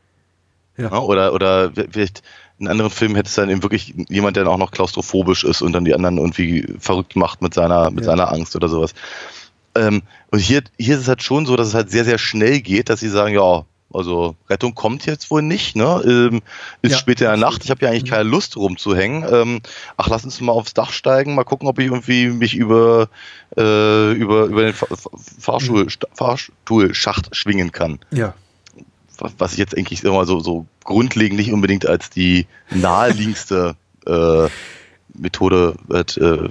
Ja, oder, oder vielleicht in anderen Filmen hätte es dann eben wirklich jemand, der dann auch noch klaustrophobisch ist und dann die anderen irgendwie verrückt macht mit seiner, mit Ja. seiner Angst oder sowas. Ähm, und hier, hier ist es halt schon so, dass es halt sehr, sehr schnell geht, dass sie sagen, ja, also Rettung kommt jetzt wohl nicht, ne? Ähm, ist Ja, spät in der. Nacht, ich habe ja eigentlich keine Lust rumzuhängen. Ähm, ach, lass uns mal aufs Dach steigen, mal gucken, ob ich irgendwie mich über, äh, über, über den Fa Fa- Fahrstuhl, Fahrstuhlschacht schwingen kann Ja. was was ich jetzt eigentlich immer so, so grundlegend nicht unbedingt als die naheliegendste äh, Methode äh,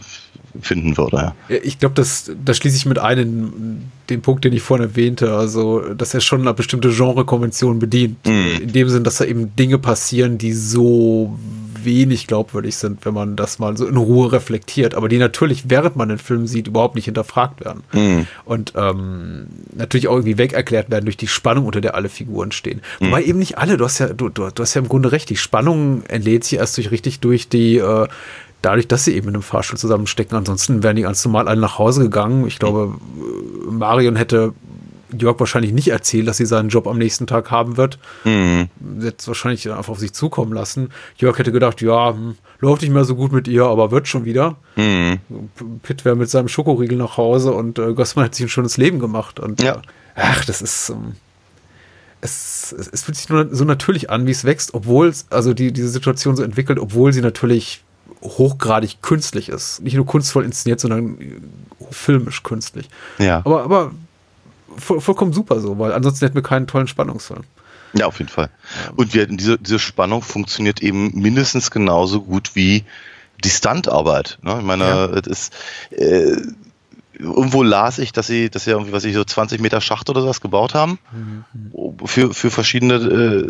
finden würde. Ja. Ich glaube, das, da schließe ich mit ein in den Punkt, den ich vorhin erwähnte, also dass er schon eine bestimmte Genrekonvention bedient. Mhm. In dem Sinn, dass da eben Dinge passieren, die so wenig glaubwürdig sind, wenn man das mal so in Ruhe reflektiert, aber die natürlich, während man den Film sieht, überhaupt nicht hinterfragt werden. Mhm. Und ähm, natürlich auch irgendwie weg erklärt werden durch die Spannung, unter der alle Figuren stehen. Wobei eben nicht alle, du hast ja, du, du, du hast ja im Grunde recht, die Spannung entlädt sich erst durch richtig durch die äh, dadurch, dass sie eben in einem Fahrstuhl zusammenstecken. Ansonsten wären die ganz normal alle nach Hause gegangen. Ich glaube, Marion hätte Jörg wahrscheinlich nicht erzählt, dass sie seinen Job am nächsten Tag haben wird. Mhm. Es wahrscheinlich einfach auf sich zukommen lassen. Jörg hätte gedacht, ja, hm, läuft nicht mehr so gut mit ihr, aber wird schon wieder. Mhm. Pitt wäre mit seinem Schokoriegel nach Hause und äh, Gossmann hat sich ein schönes Leben gemacht. Und Ja. äh, ach, das ist. Ähm, es, es, es fühlt sich nur so natürlich an, wie es wächst, obwohl es, also die, diese Situation so entwickelt, obwohl sie natürlich hochgradig künstlich ist. Nicht nur kunstvoll inszeniert, sondern äh, filmisch künstlich. Ja. Aber, aber vollkommen super so, weil ansonsten hätten wir keinen tollen Spannungsfilm. ja, auf jeden Fall. Und wir, diese, diese Spannung funktioniert eben mindestens genauso gut wie die Stuntarbeit. Ne? Ich meine, Ja. es ist äh, irgendwo las ich, dass sie, dass sie irgendwie, was ich so 20 Meter Schacht oder sowas gebaut haben für, für verschiedene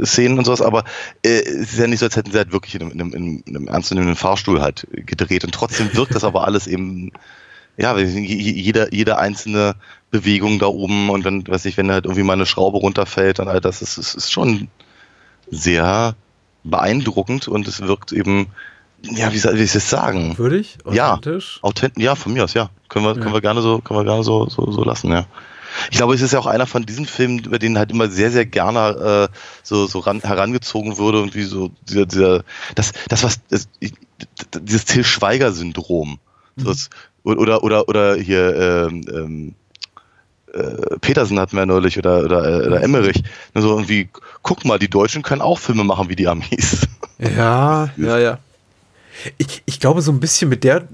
äh, Szenen und sowas, aber äh, es ist ja nicht so, als hätten sie halt wirklich in einem, in einem, in einem ernstzunehmenden Fahrstuhl halt gedreht und trotzdem wirkt das aber alles eben, ja, jede, jede einzelne Bewegung da oben und wenn, weiß ich, wenn halt irgendwie mal eine Schraube runterfällt und all das, ist, ist, ist schon sehr beeindruckend und es wirkt eben, ja, wie soll ich es sagen? Würdig? Ja. Authentisch? Authent ja, von mir aus, ja. Können wir, Ja. können wir gerne so, können wir gerne so, so, so lassen, ja. Ich glaube, es ist ja auch einer von diesen Filmen, über den halt immer sehr, sehr gerne äh, so, so ran, herangezogen würde und wie so dieser, dieser das, das was, das, dieses Till Schweiger-Syndrom. Das, oder, oder, oder hier, ähm, ähm, äh, Petersen hatten wir neulich oder, oder, äh, oder Emmerich. So irgendwie, guck mal, die Deutschen können auch Filme machen wie die Amis. Ja, ja, ja. Ich, ich glaube, so ein bisschen mit der,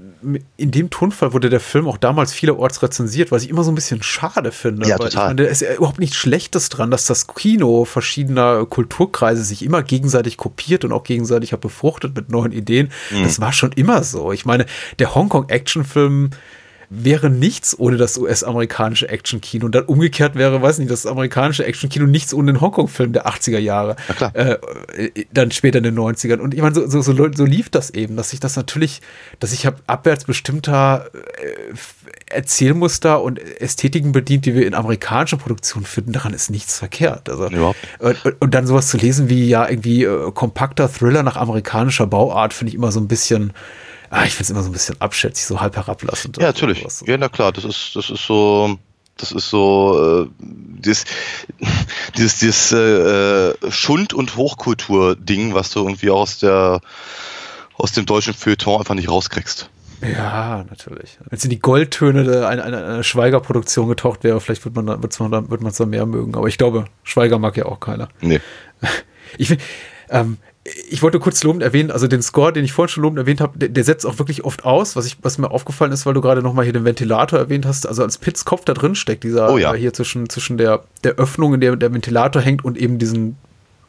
in dem Tonfall wurde der Film auch damals vielerorts rezensiert, was ich immer so ein bisschen schade finde. Ja, total. Ich meine, es ist ja überhaupt nichts Schlechtes dran, dass das Kino verschiedener Kulturkreise sich immer gegenseitig kopiert und auch gegenseitig befruchtet mit neuen Ideen. Mhm. Das war schon immer so. Ich meine, der Hongkong-Actionfilm wäre nichts ohne das US-amerikanische Actionkino. Und dann umgekehrt wäre, weiß nicht, das amerikanische Actionkino nichts ohne den Hongkong-Film der 80er Jahre. Äh, äh, dann später in den 90ern. Und ich meine, so, so, so, so lief das eben, dass sich das natürlich, dass sich hab abwärts bestimmter äh, Erzählmuster und Ästhetiken bedient, die wir in amerikanischer Produktion finden, daran ist nichts verkehrt. Also, und, und- und dann sowas zu lesen wie ja irgendwie äh, kompakter Thriller nach amerikanischer Bauart, finde ich immer so ein bisschen, ah, ich finde es immer so ein bisschen abschätzig, so halb herablassend. Ja, natürlich. sowas. Ja, na klar, das ist, das ist so, das ist so, äh, dieses, dieses, dieses äh, äh, Schund- und Hochkultur-Ding, was du irgendwie aus der, aus dem deutschen Feuilleton einfach nicht rauskriegst. Ja, natürlich. Wenn es in die Goldtöne einer, einer, einer Schweiger-Produktion getaucht wäre, vielleicht wird man wird's man da, wird man es dann mehr mögen. Aber ich glaube, Schweiger mag ja auch keiner. Nee. Ich, will- ähm, ich wollte kurz lobend erwähnen, also den Score, den ich vorhin schon lobend erwähnt habe, der, der setzt auch wirklich oft aus, was, ich, was mir aufgefallen ist, weil du gerade nochmal hier den Ventilator erwähnt hast, also als Pitts Kopf da drin steckt, dieser Oh ja. hier zwischen, zwischen der, der Öffnung, in der der Ventilator hängt und eben diesen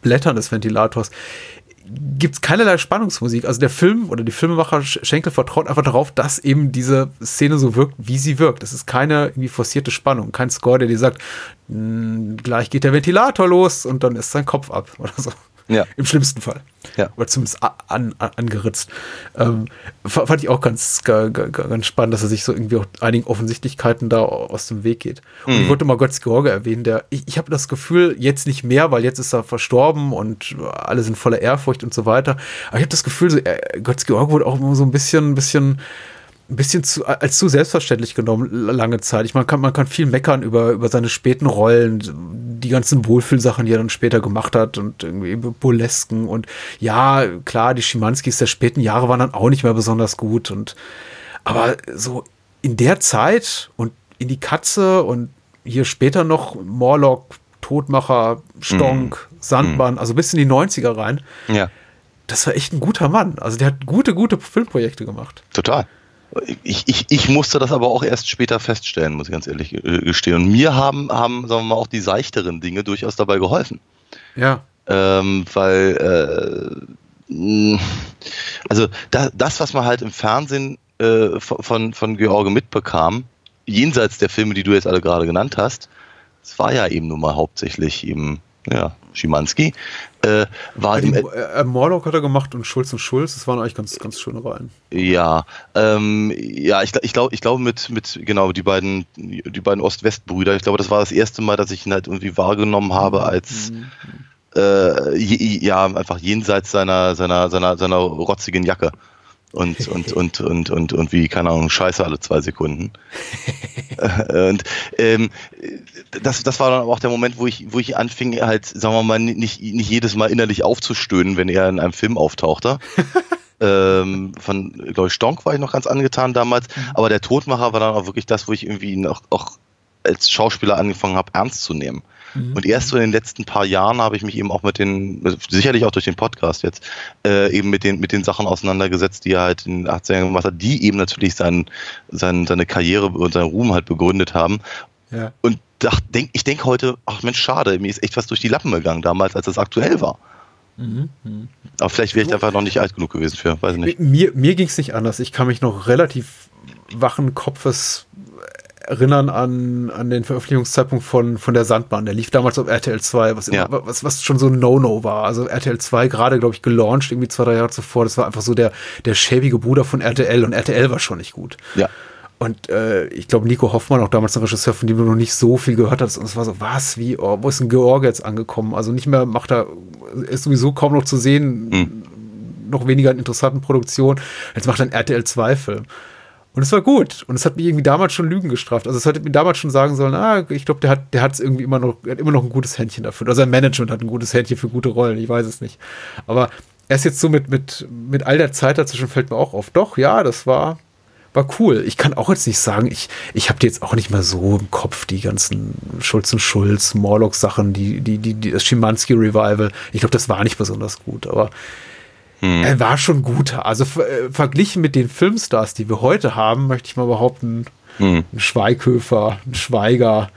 Blättern des Ventilators, gibt es keinerlei Spannungsmusik. Also der Film oder die Filmemacher Sch- Schenkel vertraut einfach darauf, dass eben diese Szene so wirkt, wie sie wirkt. Es ist keine irgendwie forcierte Spannung, kein Score, der dir sagt, "Mm, gleich geht der Ventilator los und dann ist sein Kopf ab oder so. Ja. Im schlimmsten Fall. Ja. Oder zumindest an, an, angeritzt. Ähm, fa- fand ich auch ganz, ga- ga- ga- ganz spannend, dass er sich so irgendwie auch einigen Offensichtlichkeiten da aus dem Weg geht. Und ich wollte mal Götz George erwähnen, der, ich, ich habe das Gefühl, jetzt nicht mehr, weil jetzt ist er verstorben und alle sind voller Ehrfurcht und so weiter. Aber ich habe das Gefühl, so, äh, Götz George wurde auch immer so ein bisschen, ein bisschen ein bisschen zu, als zu selbstverständlich genommen lange Zeit. Ich meine, man kann, man kann viel meckern über, über seine späten Rollen, die ganzen Wohlfühlsachen, die er dann später gemacht hat und irgendwie Burlesken und ja, klar, die Schimanskis der späten Jahre waren dann auch nicht mehr besonders gut und aber so in der Zeit und in die Katze und hier später noch Morlock, Todmacher, Stonk, Sandmann, also bis in die 90er rein, Ja, das war echt ein guter Mann. Also der hat gute, gute Filmprojekte gemacht. total. Ich, ich, ich musste das aber auch erst später feststellen, muss ich ganz ehrlich äh, gestehen. Und mir haben, haben, sagen wir mal, auch die seichteren Dinge durchaus dabei geholfen. Ja. ähm, weil äh, also da, das, was man halt im Fernsehen äh, von, von, von George mitbekam, jenseits der Filme, die du jetzt alle gerade genannt hast, es war ja eben nun mal hauptsächlich eben ja, Schimanski, äh, war im, Die, äh, Morlock hat er gemacht und Schulz und Schulz, das waren eigentlich ganz, ganz schöne Reihen. Ja, ähm, ja, ich, ich glaube, ich glaube mit, mit, genau, die beiden, die beiden Ost-West-Brüder, ich glaube, das war das erste Mal, dass ich ihn halt irgendwie wahrgenommen habe als, äh, je, ja, einfach jenseits seiner, seiner, seiner, seiner rotzigen Jacke. Und, und, und, und, und, und wie, keine Ahnung, Scheiße alle zwei Sekunden. Äh, und ähm, das, das war dann auch der Moment, wo ich, wo ich anfing, halt, sagen wir mal, nicht, nicht jedes Mal innerlich aufzustöhnen, wenn er in einem Film auftauchte. ähm, von, glaube ich, Stonk war ich noch ganz angetan damals, aber der Todmacher war dann auch wirklich das, wo ich irgendwie ihn auch, auch als Schauspieler angefangen habe, ernst zu nehmen. Und erst so in den letzten paar Jahren habe ich mich eben auch mit den, sicherlich auch durch den Podcast jetzt, äh, eben mit den, mit den Sachen auseinandergesetzt, die er halt in den 80ern gemacht hat, die eben natürlich sein, sein, seine Karriere und seinen Ruhm halt begründet haben. Ja. Und dacht, denk, ich denke heute, ach Mensch, schade, mir ist echt was durch die Lappen gegangen damals, als das aktuell war. Aber vielleicht wäre ich einfach noch nicht alt genug gewesen für, weiß ich nicht. Mir, mir ging es nicht anders. Ich kann mich noch relativ wachen Kopfes erinnern an, an den Veröffentlichungszeitpunkt von, von der Sandbahn. Der lief damals auf RTL 2, was, immer, Ja. was, was schon so ein No-No war. Also RTL 2 gerade, glaube ich, gelauncht, irgendwie zwei, drei Jahre zuvor. Das war einfach so der, der schäbige Bruder von RTL und RTL war schon nicht gut. Ja. Und äh, ich glaube, Nico Hoffmann, auch damals ein Regisseur, von dem du noch nicht so viel gehört hast. Und es war so, was, wie, oh, wo ist ein George jetzt angekommen? Also nicht mehr macht er, ist sowieso kaum noch zu sehen, Hm. noch weniger in interessanten Produktionen. Jetzt macht er einen RTL 2-Film. Und es war gut. Und es hat mich irgendwie damals schon Lügen gestraft. Also es hätte mir damals schon sagen sollen, ah, ich glaube, der hat, der irgendwie immer noch, er hat immer noch ein gutes Händchen dafür. Oder sein Management hat ein gutes Händchen für gute Rollen. Ich weiß es nicht. Aber erst jetzt so mit, mit, mit all der Zeit dazwischen fällt mir auch auf. Doch, ja, das war, war cool. Ich kann auch jetzt nicht sagen, ich, ich habe jetzt auch nicht mehr so im Kopf, die ganzen Schulz und Schulz, Morlock-Sachen, die, die, die, das Schimanski-Revival. Ich glaube, das war nicht besonders gut, aber hm. er war schon gut. Also äh, verglichen mit den Filmstars, die wir heute haben, möchte ich mal behaupten, hm. ein Schweighöfer, ein Schweiger,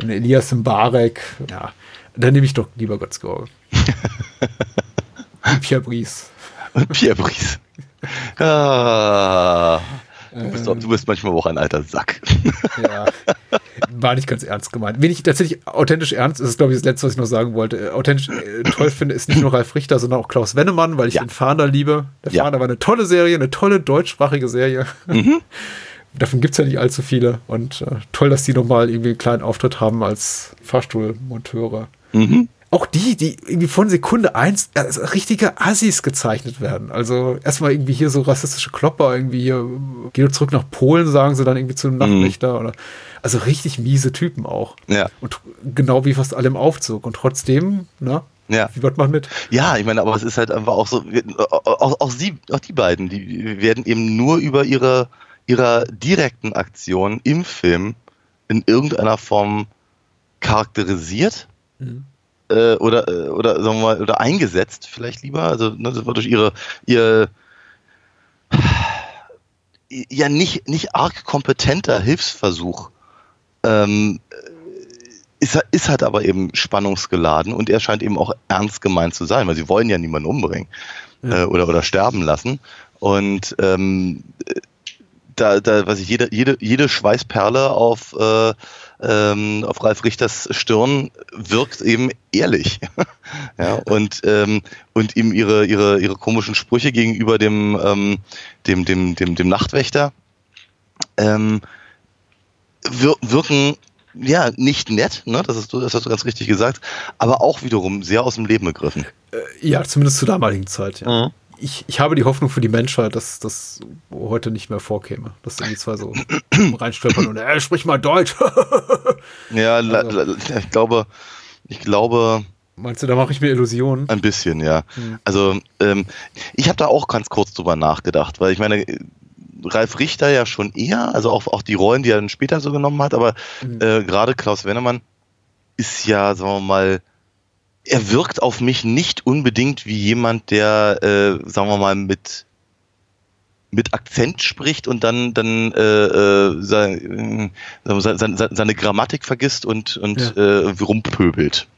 ein Elias Mbarek, ja, dann nehme ich doch lieber Götzgeorge. Pierre Brice. Pierre Brice. Ah, du, bist, du bist manchmal auch ein alter Sack. Ja, war nicht ganz ernst gemeint. Wen ich tatsächlich authentisch ernst, das ist glaube ich das Letzte, was ich noch sagen wollte, äh, authentisch äh, toll finde, ist nicht nur Ralf Richter, sondern auch Klaus Wennemann, weil ich ja. den Fahnder liebe. Der ja. Fahnder war eine tolle Serie, eine tolle deutschsprachige Serie. Mhm. Davon gibt es ja nicht allzu viele. Und äh, toll, dass die nochmal irgendwie einen kleinen Auftritt haben als Fahrstuhlmonteure. Mhm auch die, die irgendwie von Sekunde eins als richtige Assis gezeichnet werden. Also erstmal irgendwie hier so rassistische Klopper, irgendwie hier, geh du zurück nach Polen, sagen sie dann irgendwie zu einem mhm. Nachtwächter. Oder, also richtig miese Typen auch. Ja. Und genau wie fast alle im Aufzug. Und trotzdem, ne? Ja. Wie wird man mit? Ja, ich meine, aber es ist halt einfach auch so, auch, auch sie, auch die beiden, die werden eben nur über ihre, ihrer direkten Aktion im Film in irgendeiner Form charakterisiert. Mhm äh, oder, äh, oder sagen wir mal, oder eingesetzt, vielleicht lieber. Also ne, das war durch ihre, ihr ja nicht, nicht arg kompetenter Hilfsversuch. Ähm, ist, ist halt aber eben spannungsgeladen und er scheint eben auch ernst gemeint zu sein, weil sie wollen ja niemanden umbringen ja. äh, oder, oder sterben lassen. Und ähm, da, da weiß ich, jede, jede, jede Schweißperle auf, äh, ähm, auf Ralf Richters Stirn wirkt eben ehrlich. ja, und, ähm, und ihm ihre, ihre, ihre komischen Sprüche gegenüber dem, ähm, dem, dem, dem, dem Nachtwächter ähm, wir, wirken ja, nicht nett, ne? das, ist, das hast du ganz richtig gesagt, aber auch wiederum sehr aus dem Leben gegriffen. Äh, ja, zumindest zur damaligen Zeit, ja. Mhm ich, ich habe die Hoffnung für die Menschheit, dass das heute nicht mehr vorkäme. Dass die zwei so reinstolpern und, äh, sprich mal Deutsch. ja, also, ich glaube, ich glaube. Meinst du, da mache ich mir Illusionen? Ein bisschen, ja. Hm. Also, ähm, ich habe da auch ganz kurz drüber nachgedacht, weil ich meine, Ralf Richter ja schon eher, also auch, auch die Rollen, die er dann später so genommen hat, aber hm. äh, gerade Klaus Wennemann ist ja, sagen wir mal, er wirkt auf mich nicht unbedingt wie jemand, der, äh, sagen wir mal, mit mit Akzent spricht und dann dann äh, äh, seine, seine, seine Grammatik vergisst und und ja. äh, rumpöbelt.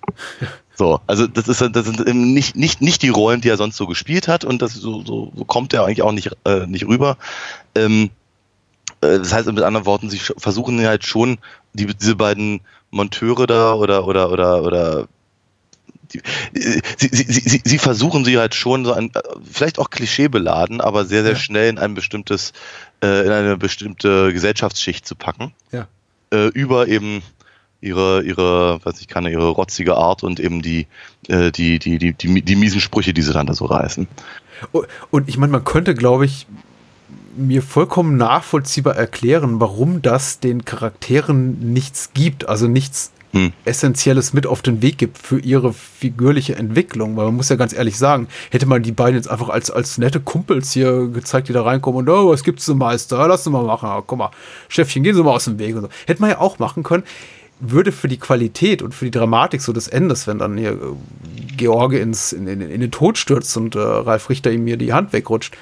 So, also das ist das sind nicht nicht nicht die Rollen, die er sonst so gespielt hat und das so so, so kommt er eigentlich auch nicht äh, nicht rüber. Ähm, äh, das heißt mit anderen Worten, sie versuchen halt schon die, diese beiden Monteure da oder oder oder oder die, sie, sie, sie, sie versuchen sie halt schon so ein, vielleicht auch klischeebeladen, aber sehr, sehr ja. schnell in ein bestimmtes, äh, in eine bestimmte Gesellschaftsschicht zu packen. Ja. Äh, über eben ihre, ihre, weiß ich kann, ihre rotzige Art und eben die, äh, die, die, die, die, die miesen Sprüche, die sie dann da so reißen. Und ich meine, man könnte, glaube ich, mir vollkommen nachvollziehbar erklären, warum das den Charakteren nichts gibt, also nichts hm. Essentielles mit auf den Weg gibt für ihre figürliche Entwicklung. Weil man muss ja ganz ehrlich sagen, hätte man die beiden jetzt einfach als, als nette Kumpels hier gezeigt, die da reinkommen und, oh, was gibt's zum Meister? Lass uns mal machen. Ah, guck mal, Chefchen, gehen Sie mal aus dem Weg und so. Hätte man ja auch machen können. Würde für die Qualität und für die Dramatik so des Endes, wenn dann hier äh, George ins, in, in, in den Tod stürzt und äh, Ralf Richter ihm mir die Hand wegrutscht,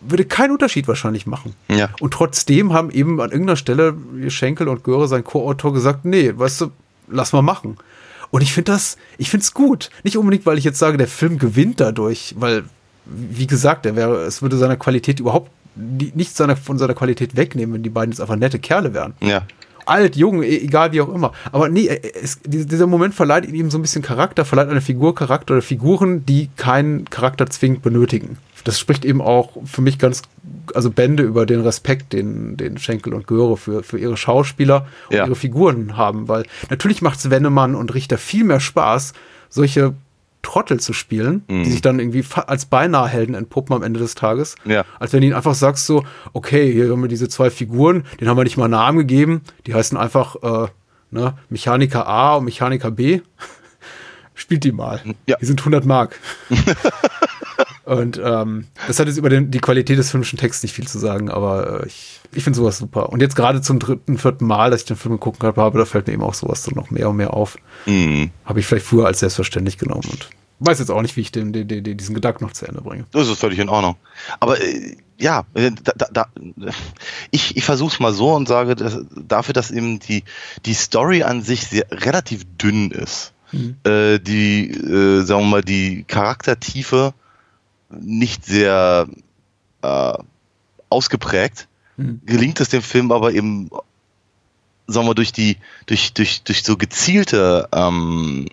würde keinen Unterschied wahrscheinlich machen. Ja. Und trotzdem haben eben an irgendeiner Stelle Schenkel und Göre, sein Co-Autor, gesagt, nee, weißt du, lass mal machen. Und ich finde das, ich finde es gut. Nicht unbedingt, weil ich jetzt sage, der Film gewinnt dadurch, weil, wie gesagt, er wäre, es würde seiner Qualität überhaupt nichts seiner, von seiner Qualität wegnehmen, wenn die beiden jetzt einfach nette Kerle wären. Ja. Alt, jung, e, egal wie auch immer. Aber nee, es, dieser Moment verleiht ihm so ein bisschen Charakter, verleiht eine Figur Charakter oder Figuren, die keinen Charakter zwingend benötigen das spricht eben auch für mich ganz, also Bände über den Respekt, den, den Schenkel und Göre für, für ihre Schauspieler und ja. ihre Figuren haben, weil natürlich macht es Wennemann und Richter viel mehr Spaß, solche Trottel zu spielen, mhm. die sich dann irgendwie als beinahe Helden entpuppen am Ende des Tages, ja. als wenn du ihnen einfach sagst so, okay, hier haben wir diese zwei Figuren, denen haben wir nicht mal Namen gegeben, die heißen einfach äh, ne, Mechaniker A und Mechaniker B. Spielt die mal. Ja. Die sind 100 Mark. Und ähm, das hat jetzt über den, die Qualität des filmischen Texts nicht viel zu sagen, aber äh, ich, ich finde sowas super. Und jetzt gerade zum dritten, vierten Mal, dass ich den Film geguckt habe, da fällt mir eben auch sowas so noch mehr und mehr auf. Mhm. Habe ich vielleicht früher als selbstverständlich genommen und weiß jetzt auch nicht, wie ich den, den, den, diesen Gedanken noch zu Ende bringe. Das ist völlig in Ordnung. Aber äh, ja, äh, da, da, da, ich, ich versuche es mal so und sage, dass, dafür, dass eben die, die Story an sich sehr, relativ dünn ist, Mhm. äh, die, äh, sagen wir mal, die Charaktertiefe nicht sehr äh, ausgeprägt, Mhm. gelingt es dem Film aber eben, sagen wir, durch die, durch, durch, durch so gezielte ähm,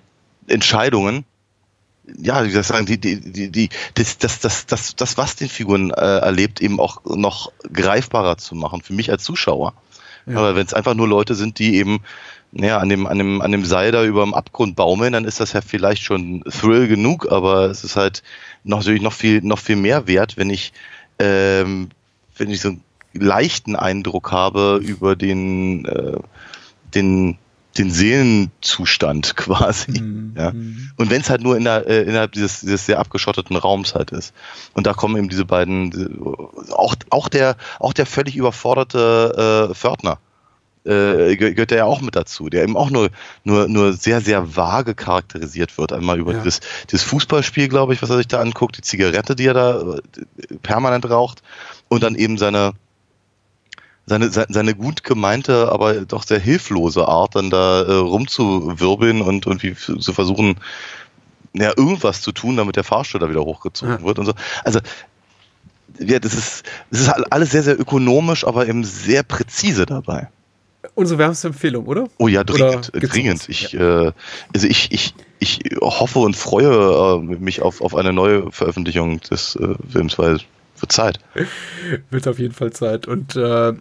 Entscheidungen, ja, wie soll ich sagen, die, die, die, die, das, das, das, das, das, was den Figuren äh, erlebt, eben auch noch greifbarer zu machen, für mich als Zuschauer. Ja. Aber wenn es einfach nur Leute sind, die eben ja, an dem, an dem, an dem Seil da über dem Abgrund baumeln, dann ist das ja vielleicht schon Thrill genug, aber es ist halt noch, natürlich noch viel, noch viel mehr wert, wenn ich, ähm, wenn ich so einen leichten Eindruck habe über den, äh, den, den Seelenzustand quasi. Mhm. Ja. Und wenn es halt nur in der, äh, innerhalb dieses, dieses sehr abgeschotteten Raums halt ist. Und da kommen eben diese beiden, diese- auch, auch der, auch der völlig überforderte äh, Pförtner äh, geh- gehört der ja auch mit dazu, der eben auch nur, nur, nur sehr, sehr vage charakterisiert wird. Einmal über Ja. das, das Fußballspiel, glaube ich, was er sich da anguckt, die Zigarette, die er da äh, permanent raucht und dann eben seine, seine, se- seine gut gemeinte, aber doch sehr hilflose Art, dann da äh, rumzuwirbeln und irgendwie f- zu versuchen, ja, irgendwas zu tun, damit der Fahrstuhl da wieder hochgezogen Ja. wird und so. Also, ja, das ist, das ist alles sehr, sehr ökonomisch, aber eben sehr präzise dabei. Unsere wärmste Empfehlung, oder? Oh ja, dringend, gibt's dringend. Ich, äh, also ich, ich, ich hoffe und freue äh, mich auf, auf eine neue Veröffentlichung des äh, Films, weil es wird Zeit. Wird auf jeden Fall Zeit. Und äh,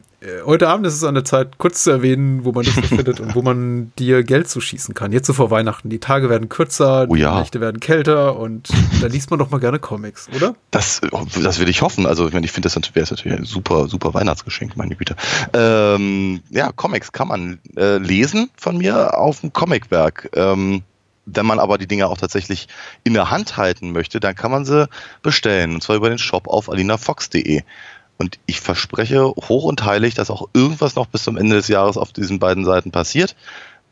heute Abend ist es an der Zeit, kurz zu erwähnen, wo man das so findet und wo man dir Geld zuschießen kann. Jetzt so vor Weihnachten. Die Tage werden kürzer, Oh ja. die Nächte werden kälter und da liest man doch mal gerne Comics, oder? Das, das will ich hoffen. Also ich meine, ich finde, das wäre natürlich ein super, super Weihnachtsgeschenk, meine Güte. Ähm, ja, Comics kann man äh, lesen von mir auf dem Comicwerk. Ähm, wenn man aber die Dinge auch tatsächlich in der Hand halten möchte, dann kann man sie bestellen. Und zwar über den Shop auf alinafox.de. Und ich verspreche hoch und heilig, dass auch irgendwas noch bis zum Ende des Jahres auf diesen beiden Seiten passiert.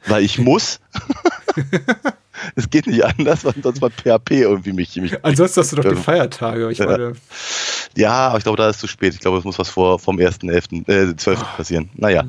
Weil ich muss. es geht nicht anders, weil sonst mal PHP irgendwie mich, mich Ansonsten hast du doch die Feiertage. Ich ja. meine, ja, aber ich glaube, da ist zu spät. Ich glaube, es muss was vor vom 1.11., äh, 12. passieren. Naja,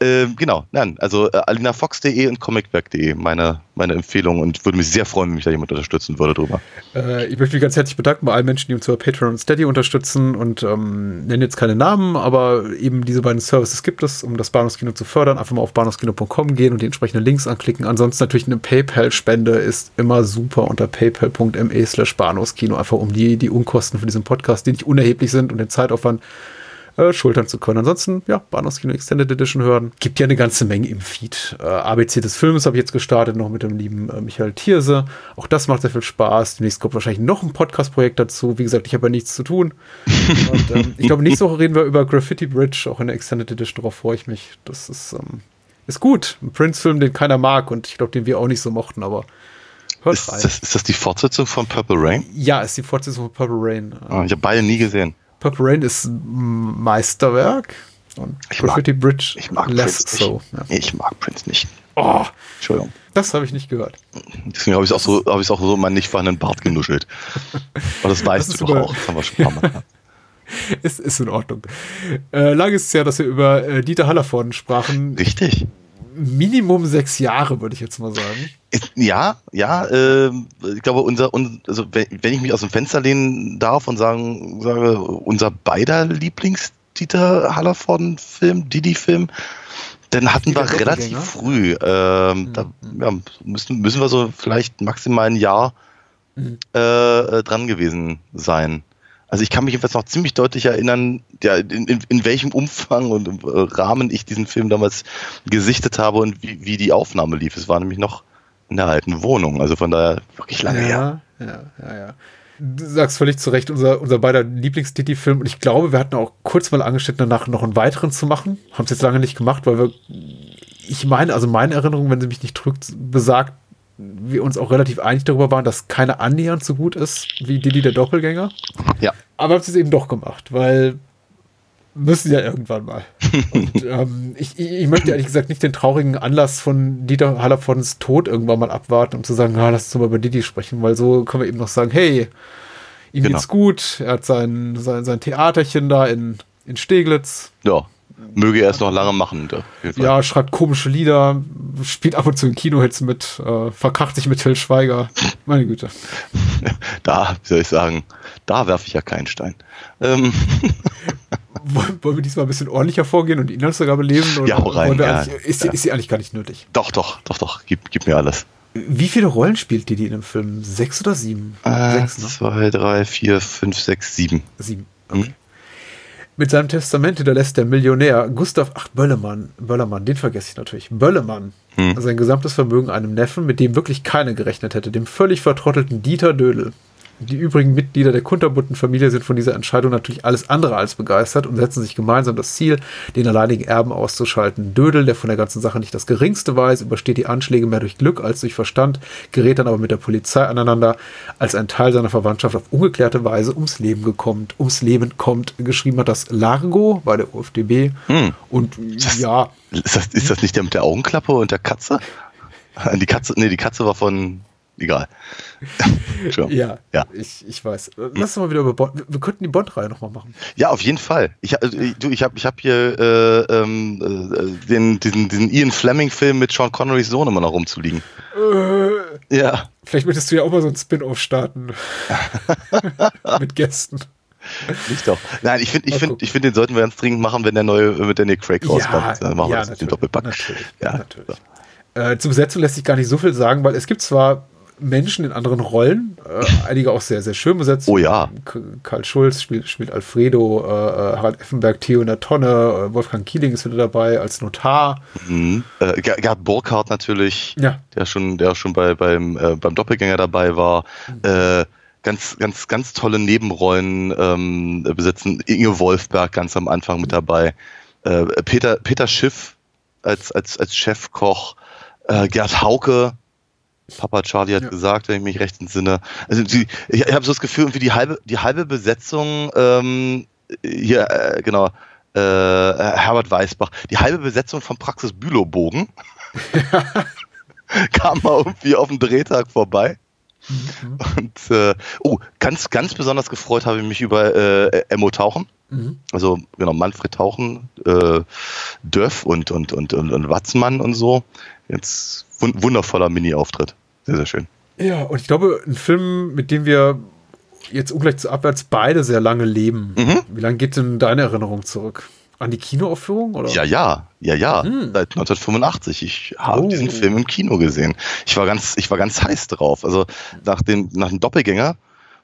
ähm, genau. Nein, also äh, alinafox.de und comicwerk.de meine, meine Empfehlung und würde mich sehr freuen, wenn mich da jemand unterstützen würde drüber. Äh, ich möchte mich ganz herzlich bedanken bei allen Menschen, die uns über Patreon und Steady unterstützen und ähm, nenne jetzt keine Namen, aber eben diese beiden Services gibt es, um das Bahnhofskino zu fördern. Einfach mal auf bahnhofskino.com gehen und die entsprechenden Links anklicken. Ansonsten natürlich eine PayPal-Spende ist immer super unter paypal.me slash Bahnhofskino, einfach um die, die Unkosten für diesen Podcast, die nicht unerheblich sind und den Zeitaufwand äh, schultern zu können. Ansonsten, ja, Bahnhofskino Extended Edition hören. Gibt ja eine ganze Menge im Feed. Äh, ABC des Films habe ich jetzt gestartet, noch mit dem lieben äh, Michael Thierse. Auch das macht sehr viel Spaß. Demnächst kommt wahrscheinlich noch ein Podcast-Projekt dazu. Wie gesagt, ich habe ja nichts zu tun. Und ähm, ich glaube, nächste Woche reden wir über Graffiti Bridge, auch in der Extended Edition. Darauf freue ich mich. Das ist, ähm, ist gut. Ein Prince-Film, den keiner mag und ich glaube, den wir auch nicht so mochten, aber hört Ist rein. das, ist das die Fortsetzung von Purple Rain? ja, ist die Fortsetzung von Purple Rain. Ah, ich habe beide nie gesehen. Purple Rain ist Meisterwerk und Ich mag- Graffiti Bridge Ich mag less Prince so. nicht. Ja. Ich mag Prince nicht. Oh, Entschuldigung. das habe ich nicht gehört. Deswegen habe ich es auch so, habe ich auch so in meinen nicht vorhandenen Bart genuschelt. Aber das weißt Das du doch auch. Das haben wir schon ein paar Mal. Ist, ist in Ordnung. Äh, lange ist es ja, dass wir über äh, Dieter Hallervorden sprachen. Richtig. Minimum sechs Jahre, würde ich jetzt mal sagen. Ja, ja, ähm, ich glaube, unser, un, also wenn, ich mich aus dem Fenster lehnen darf und sagen, sage, unser beider Lieblings-Dieter Hallervorden-Film, Didi-Film, dann hatten wir relativ früh, ähm, da ja, müssen, müssen wir so vielleicht maximal ein Jahr Mhm. äh, äh, dran gewesen sein. Also ich kann mich jedenfalls noch ziemlich deutlich erinnern, ja, in, in, in welchem Umfang und äh, Rahmen ich diesen Film damals gesichtet habe und wie, wie die Aufnahme lief. Es war nämlich noch in der alten Wohnung, also von daher wirklich lange her. Ja, ja, ja, ja. Du sagst völlig zu Recht, unser, unser beider Lieblings-Didi-Film. Und ich glaube, wir hatten auch kurz mal angeschnitten, danach noch einen weiteren zu machen. Haben es jetzt lange nicht gemacht, weil wir, ich meine, also meine Erinnerung, wenn sie mich nicht trügt, besagt, wir uns auch relativ einig darüber waren, dass keiner annähernd so gut ist wie Didi der Doppelgänger. Ja. Aber haben sie es eben doch gemacht, weil müssen ja irgendwann mal. Und ähm, ich, ich, möchte ehrlich gesagt nicht den traurigen Anlass von Dieter Hallervons Tod irgendwann mal abwarten, um zu sagen, ah, lass uns mal über Didi sprechen, weil so können wir eben noch sagen, hey, ihm Genau. geht's gut, er hat sein, sein, sein Theaterchen da in, in Steglitz. Ja. Möge er es noch lange machen. Ja, schreibt komische Lieder, spielt ab und zu in Kinohits mit, äh, verkracht sich mit Till Schweiger. Meine Güte. Da, wie soll ich sagen, da werfe ich ja keinen Stein. Ähm, Wollen wollen wir diesmal ein bisschen ordentlicher vorgehen und die Inhaltsangabe lesen? Oder Ja, hau rein, ja, ist, sie- ja. ist sie eigentlich gar nicht nötig? doch, doch, doch, doch, gib, gib mir alles. Wie viele Rollen spielt Didi in dem Film? Sechs oder sieben? Äh, Sechs, ne? zwei, drei, vier, fünf, sechs, sieben. Sieben. Okay. Mit seinem Testament hinterlässt der Millionär Gustav, ach, Böllemann, Böllermann, den vergesse ich natürlich, Böllemann, sein gesamtes Vermögen einem Neffen, mit dem wirklich keiner gerechnet hätte, dem völlig vertrottelten Dieter Dödel. Die übrigen Mitglieder der kunterbunten Familie sind von dieser Entscheidung natürlich alles andere als begeistert und setzen sich gemeinsam das Ziel, den alleinigen Erben auszuschalten. Dödel, der von der ganzen Sache nicht das geringste weiß, übersteht die Anschläge mehr durch Glück als durch Verstand, gerät dann aber mit der Polizei aneinander, als ein Teil seiner Verwandtschaft auf ungeklärte Weise ums Leben gekommen, ums Leben kommt. Geschrieben hat das Largo bei der UFDB. Hm. Und ja, Ist das, ist das nicht der mit der Augenklappe und der Katze? Die Katze, nee, die Katze war von, egal. Ja, Ja. Ich, ich weiß. Lass uns mal wieder über Bond. Wir, wir könnten die Bond-Reihe nochmal machen. Ja, auf jeden Fall. Ich, also, ich- du, ich habe ich hab hier äh, ähm, äh, den, diesen, diesen Ian Fleming-Film mit Sean Connerys Sohn immer noch rumzuliegen. Ja, Vielleicht möchtest du ja auch mal so ein Spin-off starten. Mit Gästen. nicht doch. Nein, ich finde, ich finde, ich finde, den sollten wir ganz dringend machen, wenn der neue mit Daniel Craig rauskommt. Dann machen wir das mit dem Doppelpack. Natürlich, Ja, natürlich. Äh, zur Besetzung lässt sich gar nicht so viel sagen, weil es gibt zwar Menschen in anderen Rollen, äh, einige auch sehr, sehr schön besetzt. Oh ja. Karl Schulz spielt, spielt Alfredo, äh, äh, Harald Effenberg, Theo in der Tonne, äh, Wolfgang Kieling ist wieder dabei als Notar. Mhm. Äh, Ger- Gerd Burkhardt natürlich, Ja. der schon, der schon bei, beim, äh, beim Doppelgänger dabei war. Äh, ganz, ganz, ganz tolle Nebenrollen ähm, besetzen. Inge Wolfberg ganz am Anfang mit dabei. Peter, Peter Schiff als, als, als Chefkoch. Gerd Hauke. Papa Charlie hat Ja. gesagt, wenn ich mich recht entsinne. Also die, ich, ich habe so das Gefühl, irgendwie die halbe, die halbe Besetzung ähm, hier, äh, genau, äh, Herbert Weißbach, die halbe Besetzung von Praxis Bülowbogen kam mal irgendwie auf dem Drehtag vorbei. Und äh, oh, ganz, ganz besonders gefreut habe ich mich über äh, Emmo Tauchen. Mhm. Also genau, Manfred Tauchen, äh, Dörf und, und, und, und, und Watzmann und so. Jetzt wun wundervoller Mini-Auftritt. Sehr, sehr schön. Ja, und ich glaube, ein Film, mit dem wir jetzt ungleich zu abwärts beide sehr lange leben. Mhm. Wie lange geht denn deine Erinnerung zurück? An die Kinoaufführung? Oder? Ja, ja, ja, ja. Hm. Seit 1985. Ich habe Oh. diesen Film im Kino gesehen. Ich war ganz, ich war ganz heiß drauf. Also nach dem, nach dem Doppelgänger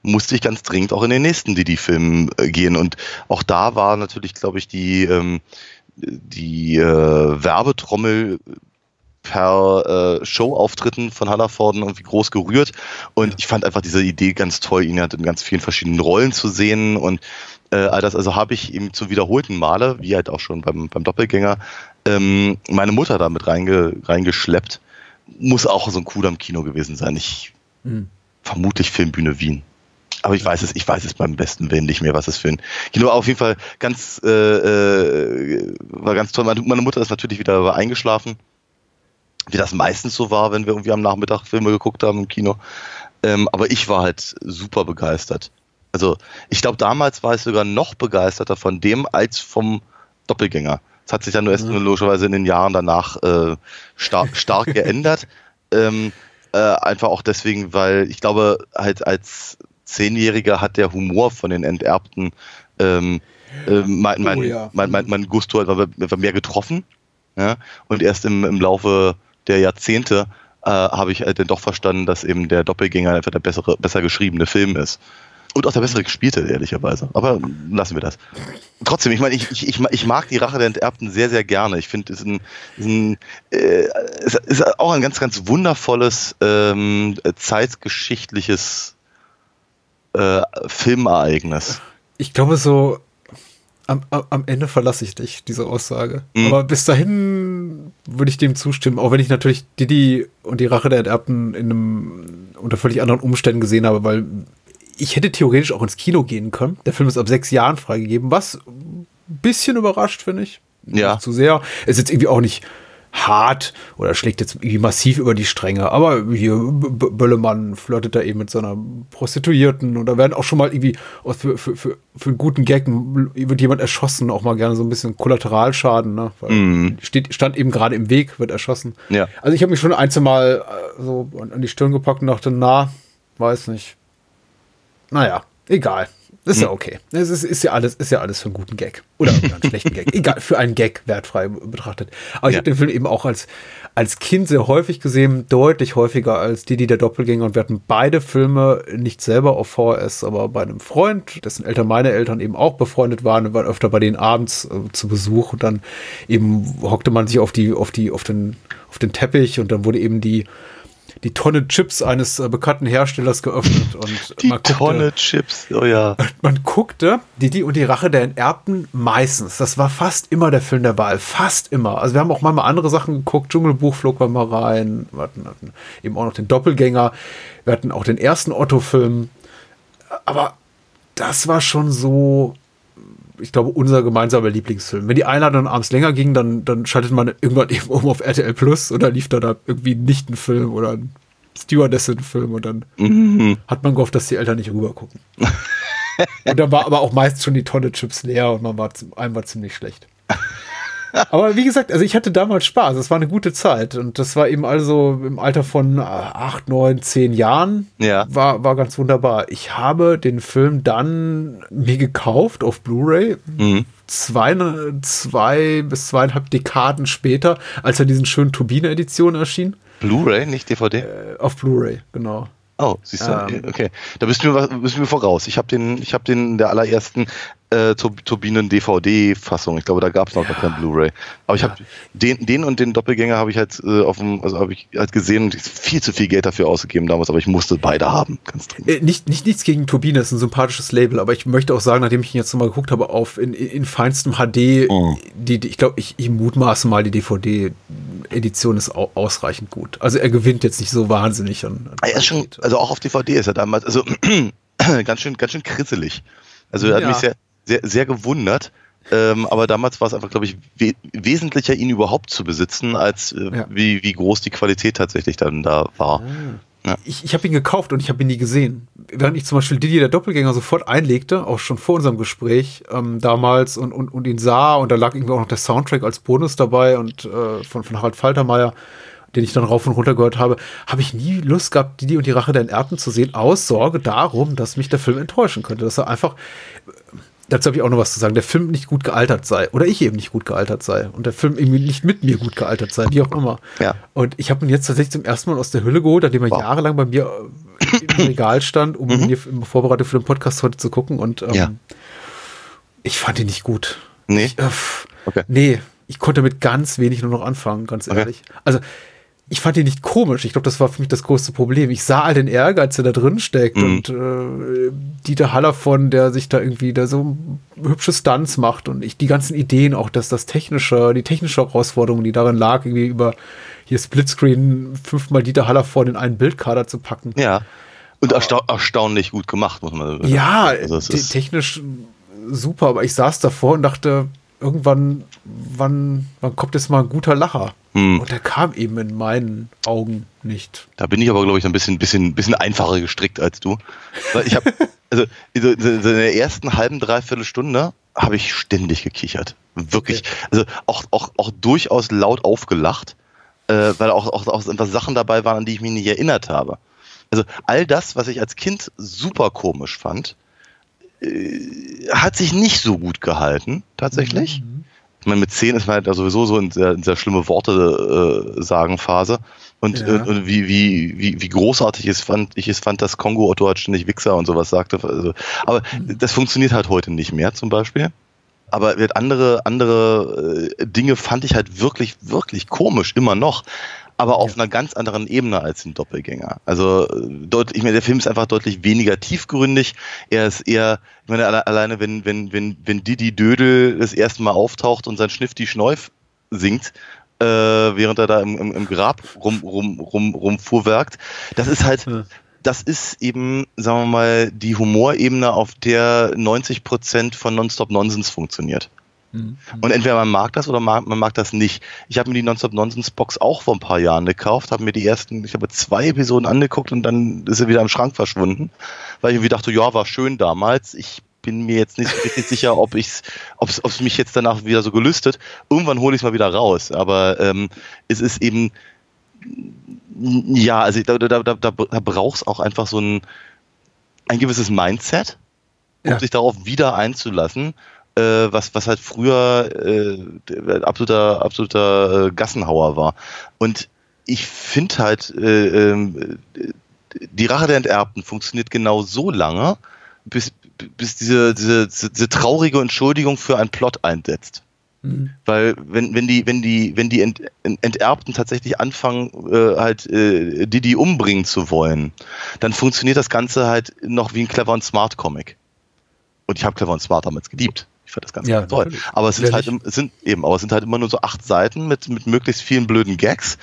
musste ich ganz dringend auch in den nächsten Didi-Film äh, gehen. Und auch da war natürlich, glaube ich, die, ähm, die äh, Werbetrommel per äh, Showauftritten von Hallervorden irgendwie groß gerührt. Und ich fand einfach diese Idee ganz toll, ihn halt in ganz vielen verschiedenen Rollen zu sehen und äh, all das. Also habe ich ihm zum wiederholten Male, wie halt auch schon beim, beim Doppelgänger, ähm, meine Mutter da mit reinge, reingeschleppt. Muss auch so ein Coup am Kino gewesen sein. Ich Mhm. vermutlich Filmbühne Wien. Aber ich weiß es, ich weiß es beim besten Willen nicht mehr, was es für ein Kino. Auf jeden Fall ganz, äh, äh, war ganz toll. Meine Mutter ist natürlich wieder eingeschlafen, wie das meistens so war, wenn wir irgendwie am Nachmittag Filme geguckt haben im Kino. Ähm, aber ich war halt super begeistert. Also ich glaube, damals war ich sogar noch begeisterter von dem als vom Doppelgänger. Das hat sich dann nur erst nur logischerweise in den Jahren danach äh, stark, stark geändert. Ähm, äh, einfach auch deswegen, weil ich glaube, halt als Zehnjähriger hat der Humor von den Enterbten ähm, äh, mein, mein, Oh ja. mein, mein, mein Gusto halt war, war mehr getroffen. Ja? Und erst im, im Laufe der Jahrzehnte äh, habe ich halt dann doch verstanden, dass eben der Doppelgänger einfach der bessere, besser geschriebene Film ist. Und auch der bessere gespielte, ehrlicherweise. Aber lassen wir das. Trotzdem, ich meine, ich, ich, ich, ma- ich mag die Rache der Enterbten sehr, sehr gerne. Ich finde, es ist ein, ist ein äh, es ist auch ein ganz, ganz wundervolles ähm, zeitgeschichtliches äh, Filmereignis. Ich glaube, so am, am Ende verlasse ich dich, diese Aussage. Mhm. Aber bis dahin würde ich dem zustimmen, auch wenn ich natürlich Didi und die Rache der Enterbten in einem, unter völlig anderen Umständen gesehen habe, weil ich hätte theoretisch auch ins Kino gehen können. Der Film ist ab sechs Jahren freigegeben, was ein bisschen überrascht, finde ich. Ja. Nicht zu sehr. Es ist jetzt irgendwie auch nicht hart oder schlägt jetzt irgendwie massiv über die Stränge. Aber hier B Böllemann flirtet da eben mit so einer Prostituierten und da werden auch schon mal irgendwie für, für, für, für einen guten Gag wird jemand erschossen, auch mal gerne so ein bisschen Kollateralschaden, ne? Weil Mhm. steht, stand eben gerade im Weg, wird erschossen. Ja. Also ich habe mich schon ein, zwei Mal äh, so an, an die Stirn gepackt und dachte, na, weiß nicht. Naja, egal. Ist ja okay. Es ist, ist ja alles, ist ja alles für einen guten Gag. Oder einen schlechten Gag. Egal, für einen Gag wertfrei betrachtet. Aber ich Ja. habe den Film eben auch als, als Kind sehr häufig gesehen, deutlich häufiger als Didi der Doppelgänger. Und wir hatten beide Filme nicht selber auf VHS, aber bei einem Freund, dessen Eltern meine Eltern eben auch befreundet waren, wir waren öfter bei denen abends äh, zu Besuch und dann eben hockte man sich auf die, auf die, auf den, auf den Teppich und dann wurde eben die, die Tonne Chips eines äh, bekannten Herstellers geöffnet und Die man guckte, Tonne Chips, oh ja. man guckte Didi und die Rache der Enterbten meistens. Das war fast immer der Film der Wahl. Fast immer. Also wir haben auch manchmal andere Sachen geguckt. Dschungelbuch flog wir mal rein. Wir hatten, hatten eben auch noch den Doppelgänger. Wir hatten auch den ersten Otto-Film. Aber das war schon so, ich glaube, unser gemeinsamer Lieblingsfilm. Wenn die Einladung abends länger ging, dann, dann schaltet man irgendwann eben um auf RTL Plus oder lief da, da irgendwie nicht ein Film oder ein Stewardessin-Film und dann hat man gehofft, dass die Eltern nicht rüber gucken. Und dann war aber auch meist schon die Tonne Chips leer und man war, einem war ziemlich schlecht. Aber wie gesagt, also ich hatte damals Spaß. Es war eine gute Zeit. Und das war eben also im Alter von äh, acht, neun, zehn Jahren. Ja. War, war ganz wunderbar. Ich habe den Film dann mir gekauft auf Blu-ray. Mhm. Zwei, zwei bis zweieinhalb Dekaden später, als er diesen schönen Turbine-Edition erschien. Blu-ray, nicht DVD? Äh, auf Blu-ray, genau. Oh, siehst du, Ähm. okay. Da bist du mir, bist du mir voraus. Ich habe den, ich habe den in der allerersten äh, Tur Turbinen DVD-Fassung. Ich glaube, da gab es noch gar kein Blu-ray. Aber ich habe den, den und den Doppelgänger habe ich halt äh, auf dem, also habe ich halt gesehen und viel zu viel Geld dafür ausgegeben damals, aber ich musste beide haben, ganz dringend. Äh, nicht, nicht nichts gegen Turbine, ist ein sympathisches Label, aber ich möchte auch sagen, nachdem ich ihn jetzt nochmal geguckt habe, auf in, in, in feinstem HD, Mhm. die, die, ich glaube, ich, ich mutmaße mal, die DVD-Edition ist au, ausreichend gut. Also er gewinnt jetzt nicht so wahnsinnig an. an Er ist schon, also auch auf DVD ist er damals, also ganz schön, ganz schön krisselig. Also er hat Ja. mich sehr, sehr, sehr gewundert. Ähm, aber damals war es einfach, glaube ich, we wesentlicher, ihn überhaupt zu besitzen, als äh, Ja. wie, wie groß die Qualität tatsächlich dann da war. Ich, ich habe ihn gekauft und ich habe ihn nie gesehen. Während ich zum Beispiel Didi der Doppelgänger sofort einlegte, auch schon vor unserem Gespräch ähm, damals und, und, und ihn sah und da lag irgendwie auch noch der Soundtrack als Bonus dabei und äh, von, von Harald Faltermeier, den ich dann rauf und runter gehört habe, habe ich nie Lust gehabt, Didi und die Rache der Enterbten zu sehen, aus Sorge darum, dass mich der Film enttäuschen könnte. Dass er einfach, dazu habe ich auch noch was zu sagen, der Film nicht gut gealtert sei oder ich eben nicht gut gealtert sei und der Film irgendwie nicht mit mir gut gealtert sei, wie auch immer. Ja. Und ich habe ihn jetzt tatsächlich zum ersten Mal aus der Hülle geholt, nachdem er Wow. jahrelang bei mir äh, im Regal stand, um ihn hier in Vorbereitung für den Podcast heute zu gucken. Und ähm, Ja. ich fand ihn nicht gut. Nee? Ich, äh, Okay. Nee, ich konnte mit ganz wenig nur noch anfangen, ganz Okay. ehrlich. Also ich fand ihn nicht komisch. Ich glaube, das war für mich das größte Problem. Ich sah all den Ehrgeiz, der da drin steckt Mhm. und äh, Dieter Haller von, der sich da irgendwie da so hübsche Stunts macht und ich die ganzen Ideen, auch dass das technische, die technische Herausforderung, die darin lag, irgendwie über hier Splitscreen fünfmal Dieter Haller vor in einen Bildkader zu packen. Ja. Und erstau erstaunlich gut gemacht, muss man sagen. Ja, also technisch super, aber ich saß davor und dachte, irgendwann, wann, wann kommt jetzt mal ein guter Lacher? Hm. Und der kam eben in meinen Augen nicht. da bin ich aber, glaube ich, ein bisschen, bisschen, bisschen einfacher gestrickt als du. Weil ich habe, also in der ersten halben, dreiviertel Stunde habe ich ständig gekichert. Wirklich. Also auch, auch, auch durchaus laut aufgelacht, äh, weil auch, auch, auch einfach Sachen dabei waren, an die ich mich nicht erinnert habe. Also all das, was ich als Kind super komisch fand, äh, hat sich nicht so gut gehalten, tatsächlich. Ich meine, mit 10 ist man halt sowieso so in sehr, in sehr schlimme Worte äh, sagen Phase. Und, Ja. äh, und wie, wie, wie, wie großartig es fand, ich es fand, dass Kongo Otto hat ständig Wichser und sowas sagte. Also, aber das funktioniert halt heute nicht mehr, zum Beispiel. Aber halt andere, andere äh, Dinge fand ich halt wirklich, wirklich komisch, immer noch. Aber auf einer ganz anderen Ebene als ein Doppelgänger. Also äh, deut, ich meine, der Film ist einfach deutlich weniger tiefgründig. Er ist eher, ich meine, alle, alleine wenn, wenn, wenn, wenn Didi Dödel das erste Mal auftaucht und sein Schnifti Schneuf singt, äh, während er da im, im, im Grab rum, rum, rum, rumfuhrwerkt. Das ist halt, Ja. das ist eben, sagen wir mal, die Humorebene, auf der 90 Prozent von Nonstop Nonsens funktioniert. Und entweder man mag das oder mag, man mag das nicht. Ich habe mir die Nonstop Nonsens Box auch vor ein paar Jahren gekauft, habe mir die ersten, ich habe zwei Episoden angeguckt und dann ist sie wieder im Schrank verschwunden, weil ich irgendwie dachte, ja, war schön damals. Ich bin mir jetzt nicht richtig sicher, ob ich's, ob's, ob's mich jetzt danach wieder so gelüstet. Irgendwann hole ich es mal wieder raus. Aber ähm, es ist eben, ja, also da, da, da, da, da brauchst auch einfach so ein, ein gewisses Mindset, um Ja. sich darauf wieder einzulassen, äh, was, was halt früher äh, absoluter, absoluter äh, Gassenhauer war. Und ich finde halt, äh, ähm, die Rache der Enterbten funktioniert genau so lange, bis, bis diese, diese, diese traurige Entschuldigung für einen Plot einsetzt. Weil wenn, wenn die, wenn die, wenn die Ent, Enterbten tatsächlich anfangen, äh, halt äh, Didi umbringen zu wollen, dann funktioniert das Ganze halt noch wie ein Clever und Smart Comic. Und ich habe Clever und Smart damals geliebt. Ich fand das Ganze Ja, ganz toll. natürlich. Aber es sind halt, sind eben, aber es sind halt immer nur so acht Seiten mit, mit möglichst vielen blöden Gags.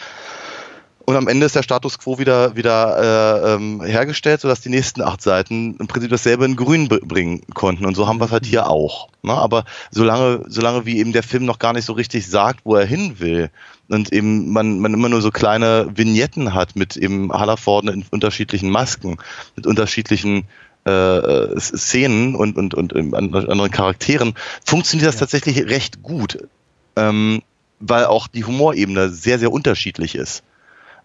Und am Ende ist der Status quo wieder, wieder äh, ähm, hergestellt, sodass die nächsten acht Seiten im Prinzip dasselbe in Grün bringen konnten. Und so haben wir es halt hier auch. Ne? Aber solange, solange wie eben der Film noch gar nicht so richtig sagt, wo er hin will, und eben man, man immer nur so kleine Vignetten hat mit eben Hallerforden in unterschiedlichen Masken, mit unterschiedlichen äh, äh, Szenen und, und, und ähm, an- anderen Charakteren, funktioniert das tatsächlich recht gut. Ähm, weil auch die Humorebene sehr, sehr unterschiedlich ist.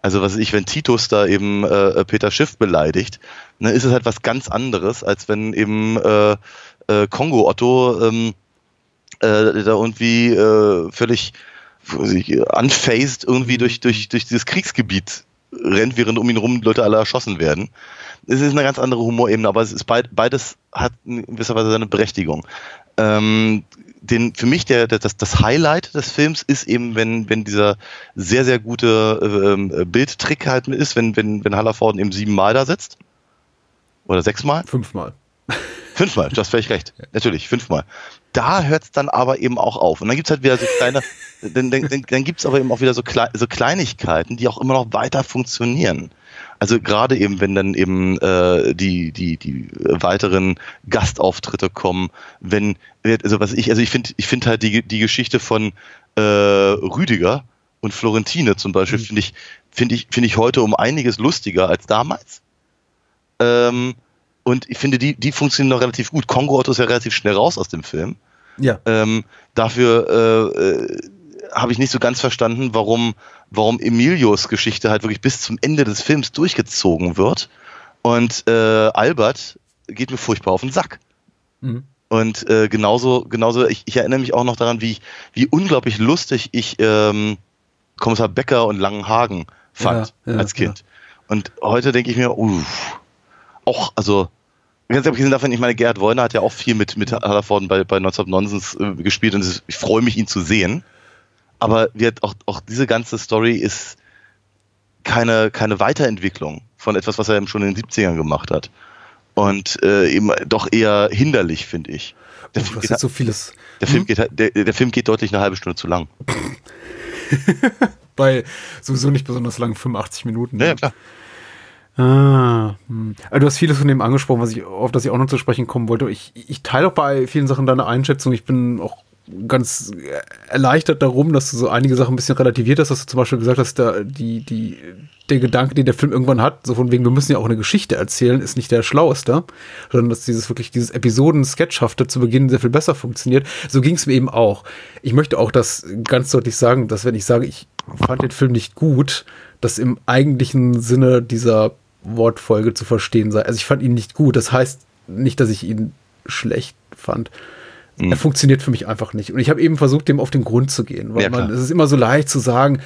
Also was weiß ich, wenn Titus da eben äh, Peter Schiff beleidigt, ne, ist es halt was ganz anderes, als wenn eben äh, äh, Kongo Otto ähm, äh, da irgendwie äh, völlig unfazed irgendwie durch, durch, durch dieses Kriegsgebiet rennt, während um ihn rum Leute alle erschossen werden. Es ist eine ganz andere Humorebene, aber es ist beid, beides hat in gewisser Weise seine Berechtigung. Ähm, den, für mich der, der, das, das Highlight des Films ist eben, wenn, wenn dieser sehr, sehr gute ähm, Bildtrick halt ist, wenn, wenn, wenn Hallerforden eben siebenmal da sitzt. Oder sechsmal. Fünfmal. Fünfmal, du hast völlig recht. Natürlich, fünfmal. Da hört es dann aber eben auch auf. Und dann gibt's halt wieder so kleine, dann, dann, dann, dann gibt's aber eben auch wieder so, klei so Kleinigkeiten, die auch immer noch weiter funktionieren. Also gerade eben, wenn dann eben äh, die, die, die weiteren Gastauftritte kommen, wenn, also was ich, also ich finde, ich finde halt die, die Geschichte von äh, Rüdiger und Florentine zum Beispiel, finde ich, finde ich, finde ich heute um einiges lustiger als damals. Ähm, und ich finde, die, die funktionieren noch relativ gut. Kongo Otto ist ja relativ schnell raus aus dem Film. Ja. Ähm, dafür äh, äh, habe ich nicht so ganz verstanden, warum, warum Emilios Geschichte halt wirklich bis zum Ende des Films durchgezogen wird. Und äh, Albert geht mir furchtbar auf den Sack. Mhm. Und äh, genauso, genauso, ich, ich erinnere mich auch noch daran, wie, wie unglaublich lustig ich ähm, Kommissar Becker und Langenhagen fand Ja, ja, als Kind. Und heute denke ich mir, uff, auch, also, ganz abgesehen davon, ich meine, Gerhard Wollner hat ja auch viel mit, mit Hallervorden bei, bei Nonstop Nonsens äh, gespielt und ist, ich freue mich, ihn zu sehen. Aber wird auch, auch diese ganze Story ist keine, keine Weiterentwicklung von etwas, was er eben schon in den 70ern gemacht hat. Und äh, eben doch eher hinderlich, finde ich. Der, Oh, Film geht, ist so vieles. der, Film geht, der, der Film geht deutlich eine halbe Stunde zu lang. Bei sowieso nicht besonders lang, 85 Minuten. Ja, ja klar. Ah, hm. Also du hast vieles von dem angesprochen, was ich, auf das ich auch noch zu sprechen kommen wollte. Ich, ich teile auch bei vielen Sachen deine Einschätzung. Ich bin auch ganz erleichtert darum, dass du so einige Sachen ein bisschen relativiert hast, dass du zum Beispiel gesagt hast, da, die, die, der Gedanke, den der Film irgendwann hat, so von wegen, wir müssen ja auch eine Geschichte erzählen, ist nicht der schlaueste, sondern dass dieses wirklich, dieses Episoden-Sketchhafte zu Beginn sehr viel besser funktioniert. So ging es mir eben auch. Ich möchte auch das ganz deutlich sagen, dass wenn ich sage, ich fand den Film nicht gut, das im eigentlichen Sinne dieser Wortfolge zu verstehen sei. Also ich fand ihn nicht gut. Das heißt nicht, dass ich ihn schlecht fand. Er funktioniert für mich einfach nicht. Und ich habe eben versucht, dem auf den Grund zu gehen. Weil Ja, man, es ist immer so leicht zu sagen,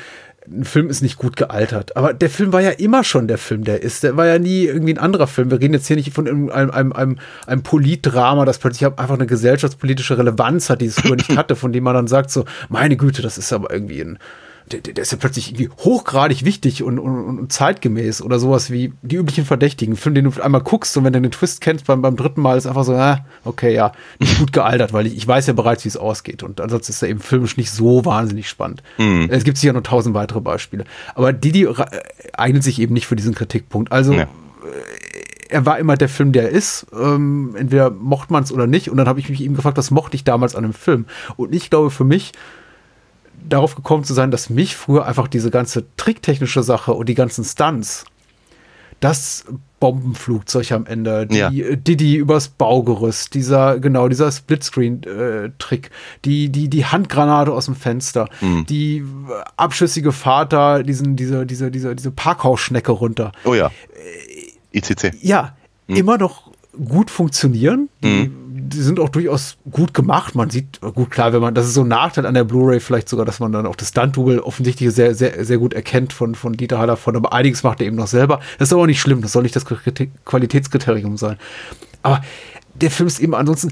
ein Film ist nicht gut gealtert. Aber der Film war ja immer schon der Film, der ist. Der war ja nie irgendwie ein anderer Film. Wir reden jetzt hier nicht von einem, einem, einem, einem, einem Politdrama, das plötzlich einfach eine gesellschaftspolitische Relevanz hat, die es früher nicht hatte, von dem man dann sagt so, meine Güte, das ist aber irgendwie ein der, der ist ja plötzlich irgendwie hochgradig wichtig und, und, und zeitgemäß oder sowas wie die üblichen Verdächtigen. Film, den du einmal guckst und wenn du den Twist kennst beim, beim dritten Mal, ist einfach so, äh, okay, ja, nicht gut gealtert, weil ich, ich weiß ja bereits, wie es ausgeht. Und ansonsten ist er eben filmisch nicht so wahnsinnig spannend. Mhm. Es gibt sicher noch tausend weitere Beispiele. Aber Didi ra- äh, eignet sich eben nicht für diesen Kritikpunkt. Also Ja. er war immer der Film, der er ist. Ähm, entweder mochte man es oder nicht. Und dann habe ich mich eben gefragt, was mochte ich damals an dem Film? Und ich glaube, für mich darauf gekommen zu sein, dass mich früher einfach diese ganze tricktechnische Sache und die ganzen Stunts, das Bombenflugzeug am Ende, die Ja. Diddy übers Baugerüst, dieser, genau, dieser Splitscreen-Trick, die, die, die Handgranate aus dem Fenster, Mhm. die abschüssige Vater, diesen, diese, diese, diese, diese Parkhausschnecke runter Oh ja. ICC. ja, Hm. immer noch gut funktionieren. Die, die sind auch durchaus gut gemacht. Man sieht, gut, klar, wenn man, das ist so ein Nachteil an der Blu-ray vielleicht sogar, dass man dann auch das Stunt-Double offensichtlich sehr, sehr, sehr gut erkennt von, von Dieter Hallervorden, aber einiges macht er eben noch selber. Das ist aber nicht schlimm, das soll nicht das Qualitätskriterium sein. Aber der Film ist eben ansonsten,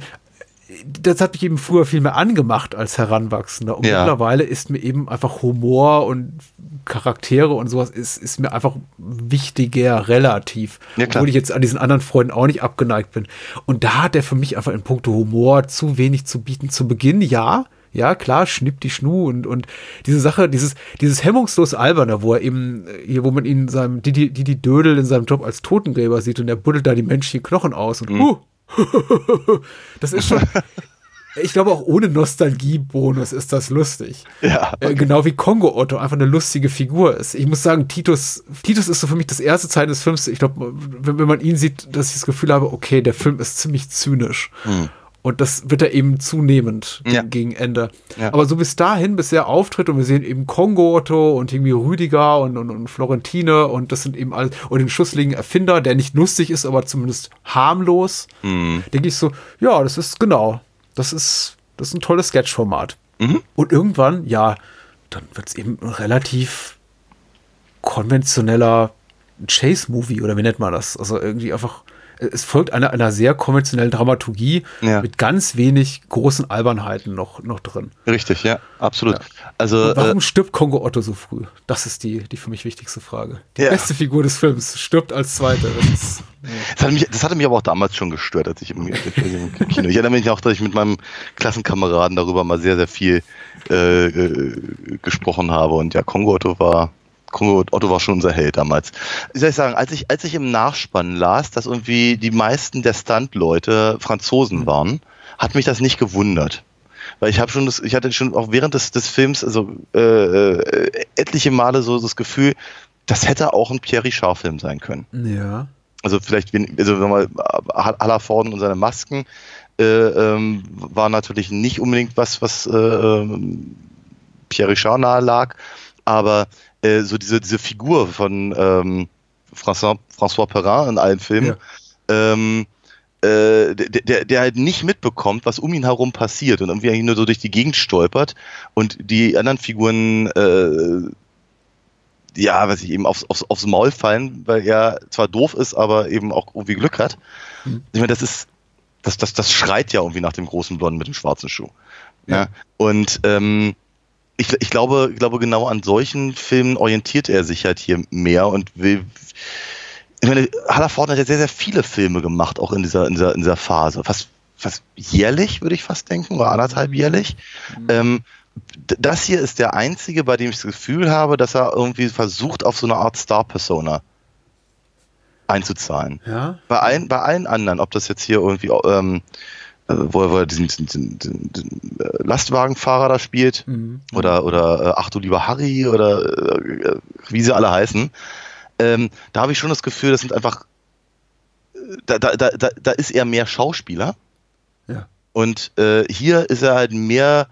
das hat mich eben früher viel mehr angemacht als Heranwachsender. Und Ja. mittlerweile ist mir eben einfach Humor und Charaktere und sowas ist, ist mir einfach wichtiger relativ. Ja, klar. Obwohl ich jetzt an diesen anderen Freunden auch nicht abgeneigt bin. Und da hat er für mich einfach in puncto Humor zu wenig zu bieten. Zu Beginn ja. Ja, klar, schnipp die Schnu und, und diese Sache, dieses, dieses hemmungslos Alberne, wo er eben, hier, wo man ihn in seinem, Didi, Didi Dödel in seinem Job als Totengräber sieht und er buddelt da die menschlichen Knochen aus und, huh, das ist schon, ich glaube auch ohne Nostalgiebonus ist das lustig. Ja. Äh, genau wie Kongo Otto einfach eine lustige Figur ist. Ich muss sagen, Titus, Titus ist so für mich das erste Zeit des Films. Ich glaube, wenn, wenn man ihn sieht, dass ich das Gefühl habe, okay, der Film ist ziemlich zynisch. Und das wird er eben zunehmend Hm. Ja. gegen Ende. Ja. Aber so bis dahin, bis er auftritt und wir sehen eben Kongo Otto und irgendwie Rüdiger und, und, und Florentine und das sind eben all, und den schussligen Erfinder, der nicht lustig ist, aber zumindest harmlos, Hm. denke ich so, ja, das ist genau, das ist, das ist ein tolles Sketchformat. Mhm. Und irgendwann, ja, dann wird es eben ein relativ konventioneller Chase-Movie oder wie nennt man das? Also irgendwie einfach, es folgt einer, einer sehr konventionellen Dramaturgie Ja. mit ganz wenig großen Albernheiten noch, noch drin. Richtig, ja, absolut. Also, Und warum äh, stirbt Kongo Otto so früh? Das ist die, die für mich wichtigste Frage. Die Ja. beste Figur des Films stirbt als zweite. Das das, hat mich, das hatte mich aber auch damals schon gestört, als ich im, im Kino. Ich erinnere mich auch, dass ich mit meinem Klassenkameraden darüber mal sehr, sehr viel äh, äh, gesprochen habe. Und ja, Kongo Otto war. Otto war schon unser Held damals. Wie soll ich sagen, als ich, als ich im Nachspann las, dass irgendwie die meisten der Stunt-Leute Franzosen waren, hat mich das nicht gewundert. Weil ich habe schon das, ich hatte schon auch während des, des Films, also äh, äh, etliche Male so das Gefühl, das hätte auch ein Pierre Richard-Film sein können. ja. Also vielleicht, also wenn man Hallervorden und seine Masken äh, ähm, war natürlich nicht unbedingt was, was äh, ähm, Pierre Richard nahe lag, aber äh, so diese, diese Figur von ähm, François, François Perrin in allen Filmen, ähm, äh, der, der, der halt nicht mitbekommt, was um ihn herum passiert und irgendwie eigentlich nur so durch die Gegend stolpert und die anderen Figuren äh, ja, weiß ich, eben aufs, aufs, aufs Maul fallen, weil er zwar doof ist, aber eben auch irgendwie Glück hat. Ich meine, das ist, das, das, das schreit ja irgendwie nach dem großen Blonden mit dem schwarzen Schuh. Ja. Und ähm, ich, ich glaube, ich glaube, genau an solchen Filmen orientiert er sich halt hier mehr und will. Ich meine, Hallerford hat ja sehr, sehr viele Filme gemacht, auch in dieser, in dieser, in dieser Phase. Fast, fast jährlich, würde ich fast denken, oder anderthalb jährlich. Ähm, d- das hier ist der einzige, bei dem ich das Gefühl habe, dass er irgendwie versucht, auf so eine Art Star-Persona einzuzahlen. Ja. Bei allen, bei allen anderen, ob das jetzt hier irgendwie, ähm, äh, wo er, wo er diesen, diesen, diesen, äh, Lastwagenfahrer da spielt, Mhm. oder, oder äh, Ach du lieber Harry, oder äh, wie sie alle heißen, ähm, da habe ich schon das Gefühl, das sind einfach, da, da, da, da ist er mehr Schauspieler. Ja. Und äh, hier ist er halt mehr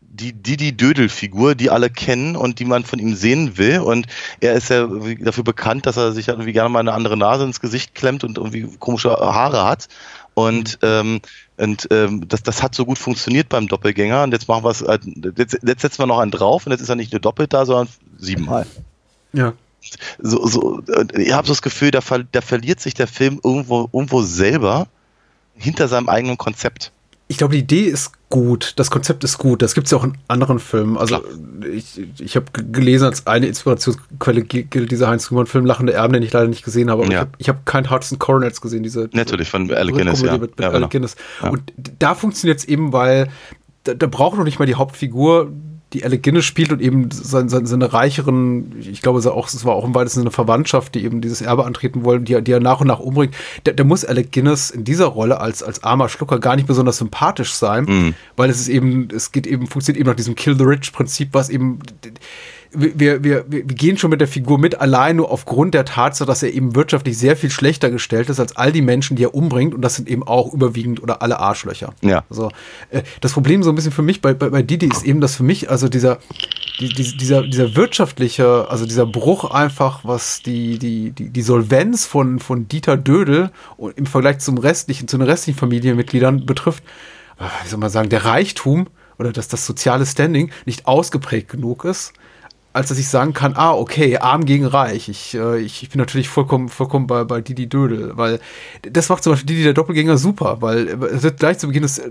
die Didi Dödel-Figur, die alle kennen und die man von ihm sehen will. Und er ist ja dafür bekannt, dass er sich halt irgendwie gerne mal eine andere Nase ins Gesicht klemmt und irgendwie komische Haare hat. Und, ähm, und ähm, das, das hat so gut funktioniert beim Doppelgänger. Und jetzt machen wir es, halt, jetzt, jetzt setzen wir noch einen drauf und jetzt ist er nicht nur doppelt da, sondern siebenmal Ja. so, so, und ich habe so das Gefühl, da, ver, da verliert sich der Film irgendwo, irgendwo selber hinter seinem eigenen Konzept. Ich glaube, die Idee ist gut, das Konzept ist gut. Das gibt es ja auch in anderen Filmen. Also Klar. ich, ich habe gelesen, als eine Inspirationsquelle gilt dieser Heinz Rühmann-Film Lachende Erben, den ich leider nicht gesehen habe. Aber Ja. ich habe hab keinen Hudson Coronets gesehen, diese, Natürlich, von Alec Guinness, ja. Mit, mit Ja, genau. Guinness. Und da funktioniert es eben, weil da, da braucht noch nicht mal die Hauptfigur, die Alec Guinness spielt und eben seine, seine, seine reicheren, ich glaube, es war auch, es war auch im weitesten Sinne eine Verwandtschaft, die eben dieses Erbe antreten wollen, die, er- die er nach und nach umbringt. Da, da muss Alec Guinness in dieser Rolle als, als armer Schlucker gar nicht besonders sympathisch sein, Mhm. weil es ist eben, es geht eben, funktioniert eben nach diesem Kill the Rich-Prinzip, was eben wir, wir, wir, gehen schon mit der Figur mit, allein nur aufgrund der Tatsache, dass er eben wirtschaftlich sehr viel schlechter gestellt ist als all die Menschen, die er umbringt. Und das sind eben auch überwiegend oder alle Arschlöcher. Ja. Also, äh, das Problem so ein bisschen für mich bei, bei, bei Didi ist eben, dass für mich, also dieser, die, die, dieser, dieser wirtschaftliche, also dieser Bruch einfach, was die, die, die, die Solvenz von, von Dieter Dödel und im Vergleich zum restlichen, zu den restlichen Familienmitgliedern betrifft, äh, wie soll man sagen, der Reichtum oder dass das soziale Standing nicht ausgeprägt genug ist, als dass ich sagen kann, ah, okay, arm gegen reich. Ich, äh, ich, ich bin natürlich vollkommen, vollkommen bei, bei Didi Dödel, weil das macht zum Beispiel Didi der Doppelgänger super, weil es wird gleich zu Beginn des, äh,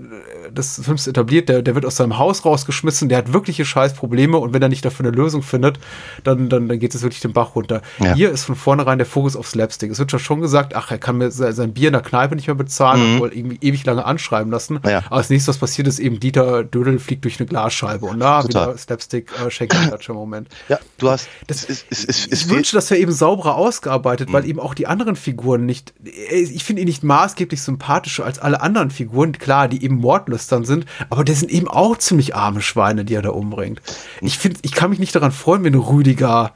des Films etabliert, der, der wird aus seinem Haus rausgeschmissen, der hat wirkliche Scheißprobleme und wenn er nicht dafür eine Lösung findet, dann, dann, dann geht es wirklich den Bach runter. Ja. Hier ist von vornherein der Fokus auf Slapstick. Es wird ja schon gesagt, ach, er kann mir sein, Bier in der Kneipe nicht mehr bezahlen und wohl irgendwie ewig lange anschreiben lassen. Ja. Aber das nächste, was passiert, ist eben Dieter Dödel fliegt durch eine Glasscheibe und da Total. wieder Slapstick, äh, Schenkelklatscher Moment. Ja, du hast. Das- es, es, es, Ich wünsche, das wäre eben sauberer ausgearbeitet, Mhm. weil eben auch die anderen Figuren nicht, ich finde ihn nicht maßgeblich sympathischer als alle anderen Figuren, klar, die eben mordlüstern sind, aber der sind eben auch ziemlich arme Schweine, die er da umbringt. Ich finde, ich kann mich nicht daran freuen, wenn Rüdiger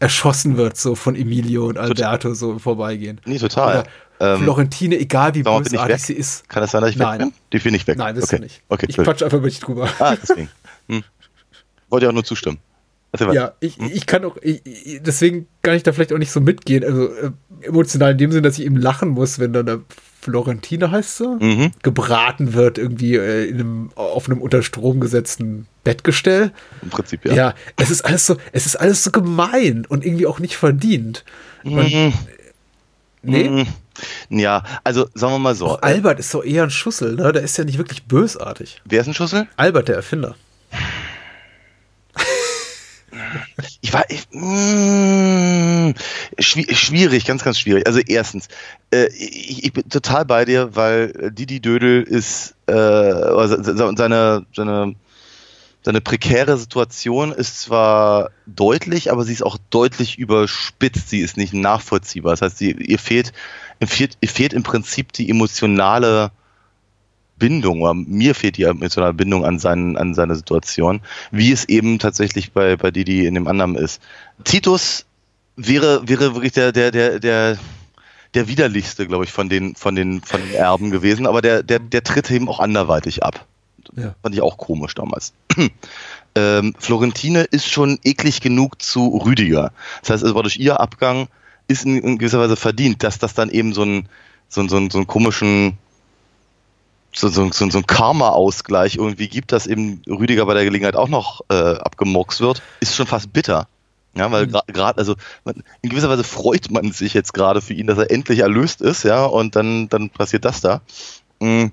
erschossen wird, so von Emilio und Alberto so im Vorbeigehen. Nee, total. Oder Ähm, Florentine, egal wie ich bösartig sie ist. Kann das sein, dass ich Nein. weg bin? Die bin ich weg. Nein, bist okay. du nicht. Okay, ich gut. quatsch einfach über dich drüber. Ah, deswegen. Hm. Wollte ja auch nur zustimmen. Ja, ich, ich kann auch, ich, deswegen kann ich da vielleicht auch nicht so mitgehen. Also äh, emotional in dem Sinn, dass ich eben lachen muss, wenn dann eine Florentine heißt sie, Mhm. gebraten wird, irgendwie äh, in einem, auf einem unter Strom gesetzten Bettgestell. Im Prinzip, Ja. ja. es ist alles so, es ist alles so gemein und irgendwie auch nicht verdient. Und, Mhm. nee, Mhm. Ja, also sagen wir mal so. auch Albert ist doch eher ein Schussel, ne? Der ist ja nicht wirklich bösartig. Wer ist ein Schussel? Albert, der Erfinder. Ich war ich, schwi- schwierig, ganz, ganz schwierig. Also erstens, äh, ich, ich bin total bei dir, weil Didi Dödel ist äh, se- seine, seine, seine prekäre Situation ist zwar deutlich, aber sie ist auch deutlich überspitzt. Sie ist nicht nachvollziehbar. Das heißt, sie, ihr, fehlt, ihr, fehlt, ihr fehlt im Prinzip die emotionale Bindung, oder mir fehlt die emotionale Bindung an, seinen, an seine Situation, wie es eben tatsächlich bei, bei Didi in dem anderen ist. Titus wäre, wäre wirklich der, der, der, der, der widerlichste, glaube ich, von den, von den, von den Erben gewesen, aber der, der, der tritt eben auch anderweitig ab. Ja. Fand ich auch komisch damals. ähm, Florentine ist schon eklig genug zu Rüdiger. Das heißt, es war durch ihr Abgang ist in, in gewisser Weise verdient, dass das dann eben so ein, so, ein- so, ein- so einen komischen so, so, so, so ein Karma-Ausgleich irgendwie gibt, dass eben Rüdiger bei der Gelegenheit auch noch äh, abgemurkst wird, ist schon fast bitter. Ja, weil gerade, also man, in gewisser Weise freut man sich jetzt gerade für ihn, dass er endlich erlöst ist, ja, und dann, dann passiert das da. Mm.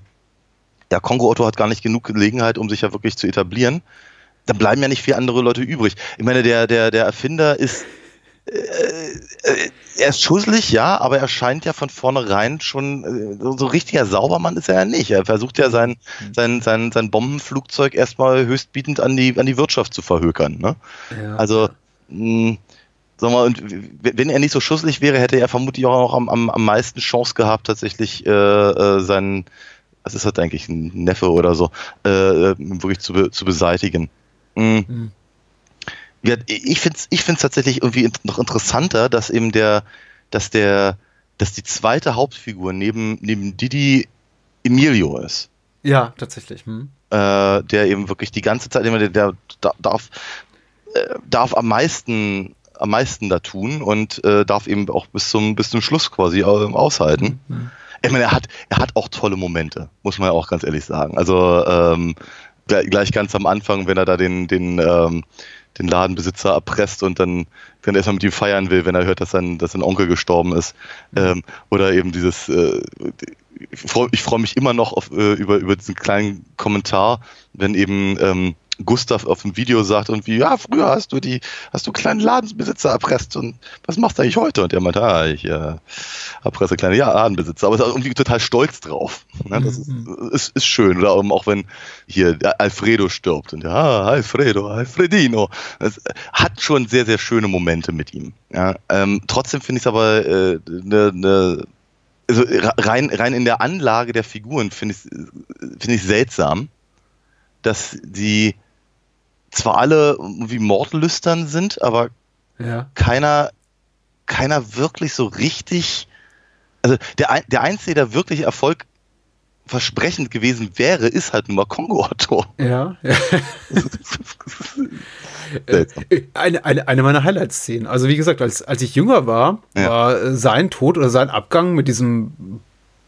Der Kongo-Otto hat gar nicht genug Gelegenheit, um sich ja wirklich zu etablieren. Da bleiben ja nicht viele andere Leute übrig. Ich meine, der, der, der Erfinder ist er ist schusselig, ja, aber er scheint ja von vornherein schon, äh, so, richtiger Saubermann ist er ja nicht. Er versucht ja sein, sein, sein, sein Bombenflugzeug erstmal höchstbietend an die, an die Wirtschaft zu verhökern. Ne? Ja. Also, mh, sag mal, und wenn er nicht so schusselig wäre, hätte er vermutlich auch noch am, am, am meisten Chance gehabt, tatsächlich äh, äh, seinen, was ist das eigentlich, ein Neffe oder so, äh, äh, wirklich zu, zu beseitigen. Mhm. Mhm. Ja, ich finde es ich find's tatsächlich irgendwie noch interessanter, dass eben der, dass der, dass die zweite Hauptfigur neben, neben Didi Emilio ist. ja, tatsächlich. Hm. Äh, der eben wirklich die ganze Zeit immer, der, der da- darf, äh, darf am meisten, am meisten da tun und äh, darf eben auch bis zum, bis zum Schluss quasi aushalten. Mhm. Ich meine, er hat, er hat auch tolle Momente, muss man ja auch ganz ehrlich sagen. Also, ähm, gleich, gleich ganz am Anfang, wenn er da den, den, ähm, den Ladenbesitzer erpresst und dann, dann erstmal mit ihm feiern will, wenn er hört, dass sein, dass sein Onkel gestorben ist. Ähm, oder eben dieses, äh, ich freue freu mich immer noch auf, äh, über, über diesen kleinen Kommentar, wenn eben ähm, Gustav auf dem Video sagt irgendwie, ja, früher hast du die, hast du kleinen Ladenbesitzer erpresst und was machst du eigentlich heute? Und der meint, ah, ich äh, erpresse kleine ja, Ladenbesitzer, aber ist auch irgendwie total stolz drauf. Ne? Das ist, Mhm. ist, ist schön. Oder auch wenn hier Alfredo stirbt und ja, ah, Alfredo, Alfredino. Das hat schon sehr, sehr schöne Momente mit ihm. Ja? Ähm, trotzdem finde ich es aber äh, ne, ne, also rein, rein in der Anlage der Figuren finde ich finde ich seltsam, dass die zwar alle wie mordlüstern sind, aber Ja. keiner, keiner wirklich so richtig, also der, der Einzige, der wirklich erfolgversprechend gewesen wäre, ist halt nun mal Kongo Otto. Ja. ja. Seltsam. Eine, eine, eine meiner Highlight-Szenen. Also wie gesagt, als, als ich jünger war, Ja. war äh, sein Tod oder sein Abgang mit diesem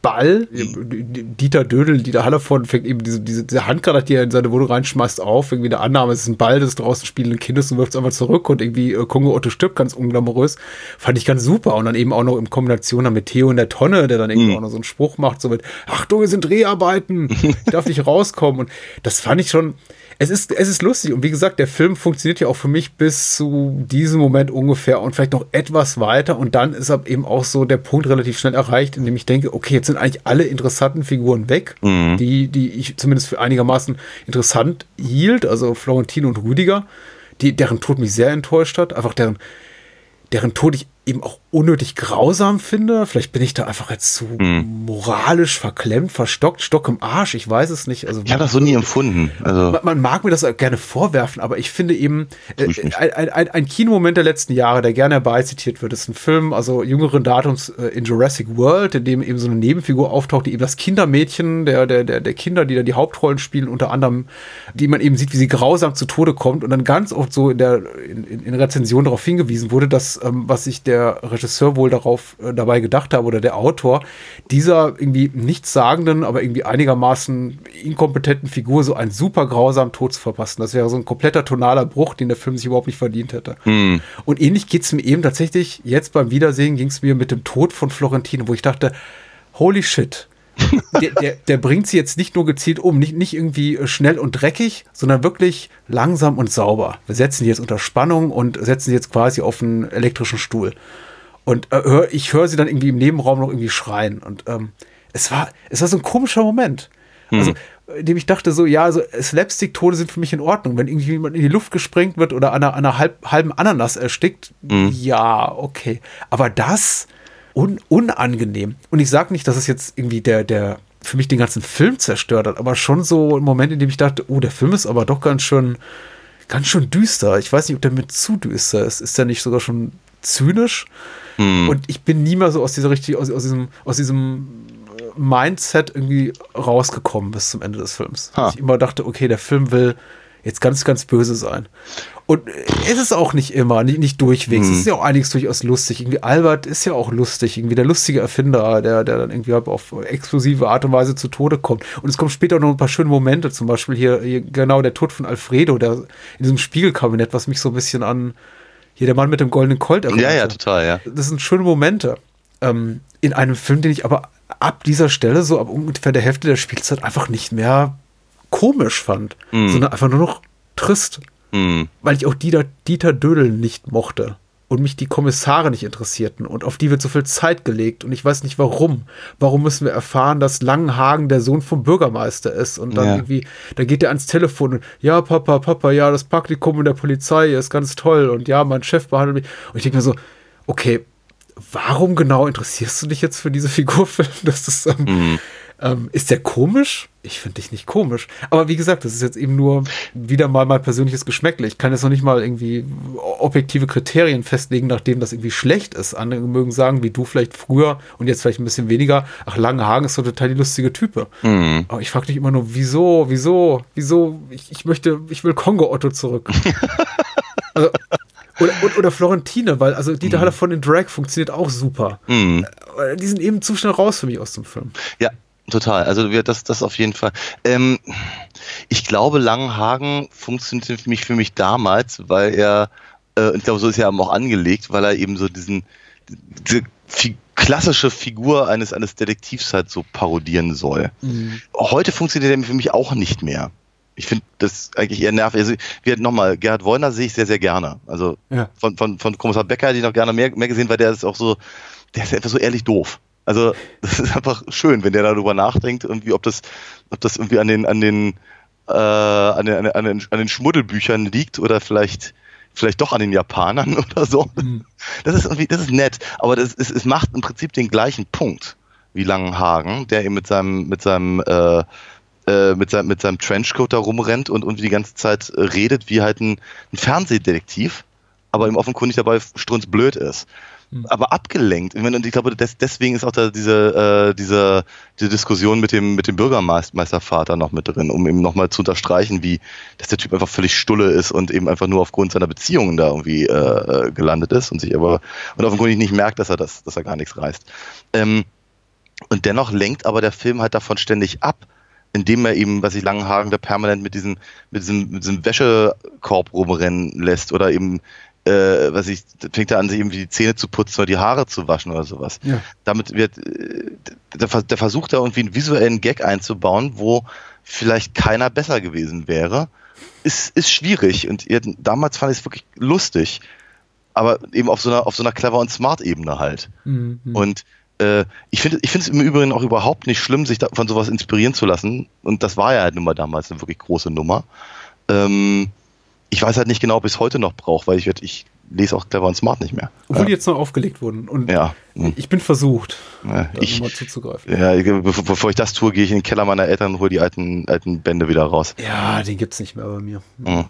Ball, Dieter Dödel, Dieter Hallervorden fängt eben diese, diese, diese Handgranate, die er in seine Wohnung reinschmeißt, auf. Irgendwie eine Annahme, es ist ein Ball des draußen spielenden Kindes und wirft es einfach zurück und irgendwie äh, Kongo Otto stirbt ganz unglamourös. Fand ich ganz super. Und dann eben auch noch in Kombination dann mit Theo in der Tonne, der dann irgendwie Mhm. auch noch so einen Spruch macht, so mit, Achtung, es sind Dreharbeiten, ich darf nicht rauskommen. Und das fand ich schon, es ist, es ist lustig. Und wie gesagt, der Film funktioniert ja auch für mich bis zu diesem Moment ungefähr und vielleicht noch etwas weiter. Und dann ist aber eben auch so der Punkt relativ schnell erreicht, in dem ich denke, okay, jetzt sind eigentlich alle interessanten Figuren weg, die, die ich zumindest für einigermaßen interessant hielt. Also Florentin und Rüdiger, die, deren Tod mich sehr enttäuscht hat. Einfach deren, deren Tod ich eben auch unnötig grausam finde. Vielleicht bin ich da einfach jetzt zu moralisch verklemmt, verstockt, Stock im Arsch. Ich weiß es nicht. Also Ich habe das so nie empfunden. Also, man, man mag mir das gerne vorwerfen, aber ich finde eben, äh, ein, ein, ein Kinomoment der letzten Jahre, der gerne herbeizitiert wird, ist ein Film, also jüngeren Datums äh, in Jurassic World, in dem eben so eine Nebenfigur auftaucht, die eben das Kindermädchen der, der, der, der Kinder, die da die Hauptrollen spielen, unter anderem, die man eben sieht, wie sie grausam zu Tode kommt und dann ganz oft so in der in, in, Rezensionen darauf hingewiesen wurde, dass, ähm, was sich der Regisseur wohl darauf äh, dabei gedacht hat oder der Autor, dieser irgendwie nichtssagenden, aber irgendwie einigermaßen inkompetenten Figur so einen super grausamen Tod zu verpassen. Das wäre so ein kompletter tonaler Bruch, den der Film sich überhaupt nicht verdient hätte. Und ähnlich geht es mir eben tatsächlich, jetzt beim Wiedersehen ging es mir mit dem Tod von Florentino, wo ich dachte, holy shit. Der, der, der bringt sie jetzt nicht nur gezielt um, nicht, nicht irgendwie schnell und dreckig, sondern wirklich langsam und sauber. Wir setzen die jetzt unter Spannung und setzen sie jetzt quasi auf einen elektrischen Stuhl. Und äh, ich höre sie dann irgendwie im Nebenraum noch irgendwie schreien. Und ähm, es, war, es war so ein komischer Moment. Also, in dem ich dachte so, ja, also Slapstick-Tode sind für mich in Ordnung. Wenn irgendwie jemand in die Luft gesprengt wird oder an einer, an einer halb, halben Ananas erstickt, ja, okay. Aber das un, unangenehm. Und ich sage nicht, dass es jetzt irgendwie der, der für mich den ganzen Film zerstört hat, aber schon so ein Moment, in dem ich dachte, oh, der Film ist aber doch ganz schön, ganz schön düster. Ich weiß nicht, ob der mit zu düster ist. Ist der nicht sogar schon zynisch? Und ich bin nie mehr so aus dieser richtig, aus, aus diesem, aus diesem äh, Mindset irgendwie rausgekommen bis zum Ende des Films. Ha. Ich immer dachte, okay, der Film will jetzt ganz, ganz böse sein. Und es ist auch nicht immer, nicht, nicht durchwegs. Es ist ja auch einiges durchaus lustig. Irgendwie Albert ist ja auch lustig. Irgendwie der lustige Erfinder, der, der dann irgendwie halt auf exklusive Art und Weise zu Tode kommt. Und es kommen später noch ein paar schöne Momente. Zum Beispiel hier, hier genau der Tod von Alfredo, der in diesem Spiegelkabinett, was mich so ein bisschen an hier der Mann mit dem goldenen Colt erinnert. ja, ja, total, ja. Das sind schöne Momente. Ähm, in einem Film, den ich aber ab dieser Stelle, so ab ungefähr der Hälfte der Spielzeit, einfach nicht mehr komisch fand, sondern einfach nur noch trist. Hm. Weil ich auch Dieter, Dieter Dödel nicht mochte und mich die Kommissare nicht interessierten und auf die wird so viel Zeit gelegt und ich weiß nicht warum. Warum müssen wir erfahren, dass Langenhagen der Sohn vom Bürgermeister ist und dann Ja. irgendwie, da geht er ans Telefon und ja, Papa, Papa, ja, das Praktikum in der Polizei ist ganz toll und ja, mein Chef behandelt mich. Und ich denke mir so, okay, warum genau interessierst du dich jetzt für diese Figur? Das ist, ähm, ähm, ist der komisch? Ich finde dich nicht komisch. Aber wie gesagt, das ist jetzt eben nur wieder mal mein persönliches Geschmäckle. Ich kann jetzt noch nicht mal irgendwie objektive Kriterien festlegen, nachdem das irgendwie schlecht ist. Andere mögen sagen, wie du vielleicht früher und jetzt vielleicht ein bisschen weniger, ach, Langenhagen ist so total die lustige Type. Aber ich frage dich immer nur, wieso, wieso, wieso, ich, ich möchte, ich will Kongo-Otto zurück. also, oder, oder, Florentine, weil also Dieter Haller von den Drag funktioniert auch super. Hm. Äh, Die sind eben zu schnell raus für mich aus dem Film. Ja, total. Also wir, das, das auf jeden Fall. Ähm, Ich glaube, Langenhagen funktionierte für mich, für mich damals, weil er, äh, ich glaube, so ist er auch angelegt, weil er eben so diesen, diese fi klassische Figur eines, eines Detektivs halt so parodieren soll. Mhm. Heute funktioniert er für mich auch nicht mehr. Ich finde das eigentlich eher nervig. Also, wie nochmal, Gerhard Wollner sehe ich sehr, sehr gerne. Also ja. von, von, von Kommissar Becker hätte ich noch gerne mehr, mehr gesehen, weil der ist auch so, der ist einfach so ehrlich doof. Also das ist einfach schön, wenn der darüber nachdenkt, irgendwie, ob das, ob das irgendwie an den, an den, äh, an den, an den, an den Schmuddelbüchern liegt oder vielleicht, vielleicht doch an den Japanern oder so. Mhm. Das ist irgendwie, das ist nett, aber das ist, es macht im Prinzip den gleichen Punkt wie Langenhagen, der eben mit seinem, mit seinem, äh, äh, mit, seinem, mit seinem Trenchcoat da rumrennt und irgendwie die ganze Zeit redet wie halt ein, ein Fernsehdetektiv, aber ihm offenkundig dabei strunzblöd ist. Hm. aber abgelenkt. Und ich glaube, deswegen ist auch da diese, äh, diese, diese Diskussion mit dem, mit dem Bürgermeistervater noch mit drin, um eben nochmal zu unterstreichen, wie, dass der Typ einfach völlig stulle ist und eben einfach nur aufgrund seiner Beziehungen da irgendwie äh, äh gelandet ist und sich aber, und offenkundig nicht merkt, dass er das, dass er gar nichts reißt. Ähm, und dennoch lenkt aber der Film halt davon ständig ab, indem er eben, was ich Langenhagen da permanent mit diesem, mit diesem, mit diesem Wäschekorb rumrennen lässt oder eben äh, was ich, fängt er an, sich irgendwie die Zähne zu putzen oder die Haare zu waschen oder sowas. Ja. Damit wird, äh, der, der versucht da irgendwie einen visuellen Gag einzubauen, wo vielleicht keiner besser gewesen wäre. Ist, ist schwierig und ihr, damals fand ich es wirklich lustig, aber eben auf so einer, auf so einer clever und smart Ebene halt. Mhm. Und äh, ich finde ich finde es im Übrigen auch überhaupt nicht schlimm, sich von sowas inspirieren zu lassen. Und das war ja halt nun mal damals eine wirklich große Nummer. Ähm, ich weiß halt nicht genau, ob ich es heute noch brauche, weil ich, ich lese auch Clever und Smart nicht mehr. Obwohl ja. die jetzt noch aufgelegt wurden. Und ja. ich bin versucht, ja, ich, mal zuzugreifen. Ja, bevor, bevor, ich das tue, gehe ich in den Keller meiner Eltern und hole die alten, alten Bände wieder raus. Ja, den gibt es nicht mehr bei mir. Mhm.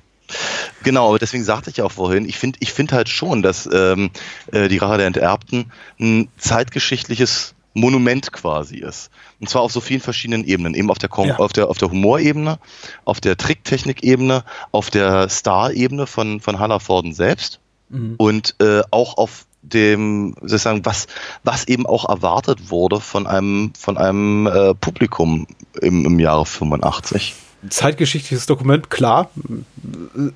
Genau, aber deswegen sagte ich ja auch vorhin, ich finde ich find halt schon, dass ähm, äh, die Rache der Enterbten ein zeitgeschichtliches Monument quasi ist. Und zwar auf so vielen verschiedenen Ebenen. Eben auf der, ja. auf der, auf der Humorebene, auf der Tricktechnikebene, auf der Star-Ebene von, von Hallerforden selbst mhm. und äh, auch auf dem, sozusagen, was, was eben auch erwartet wurde von einem, von einem äh, Publikum im, im Jahre 85 zeitgeschichtliches Dokument, klar,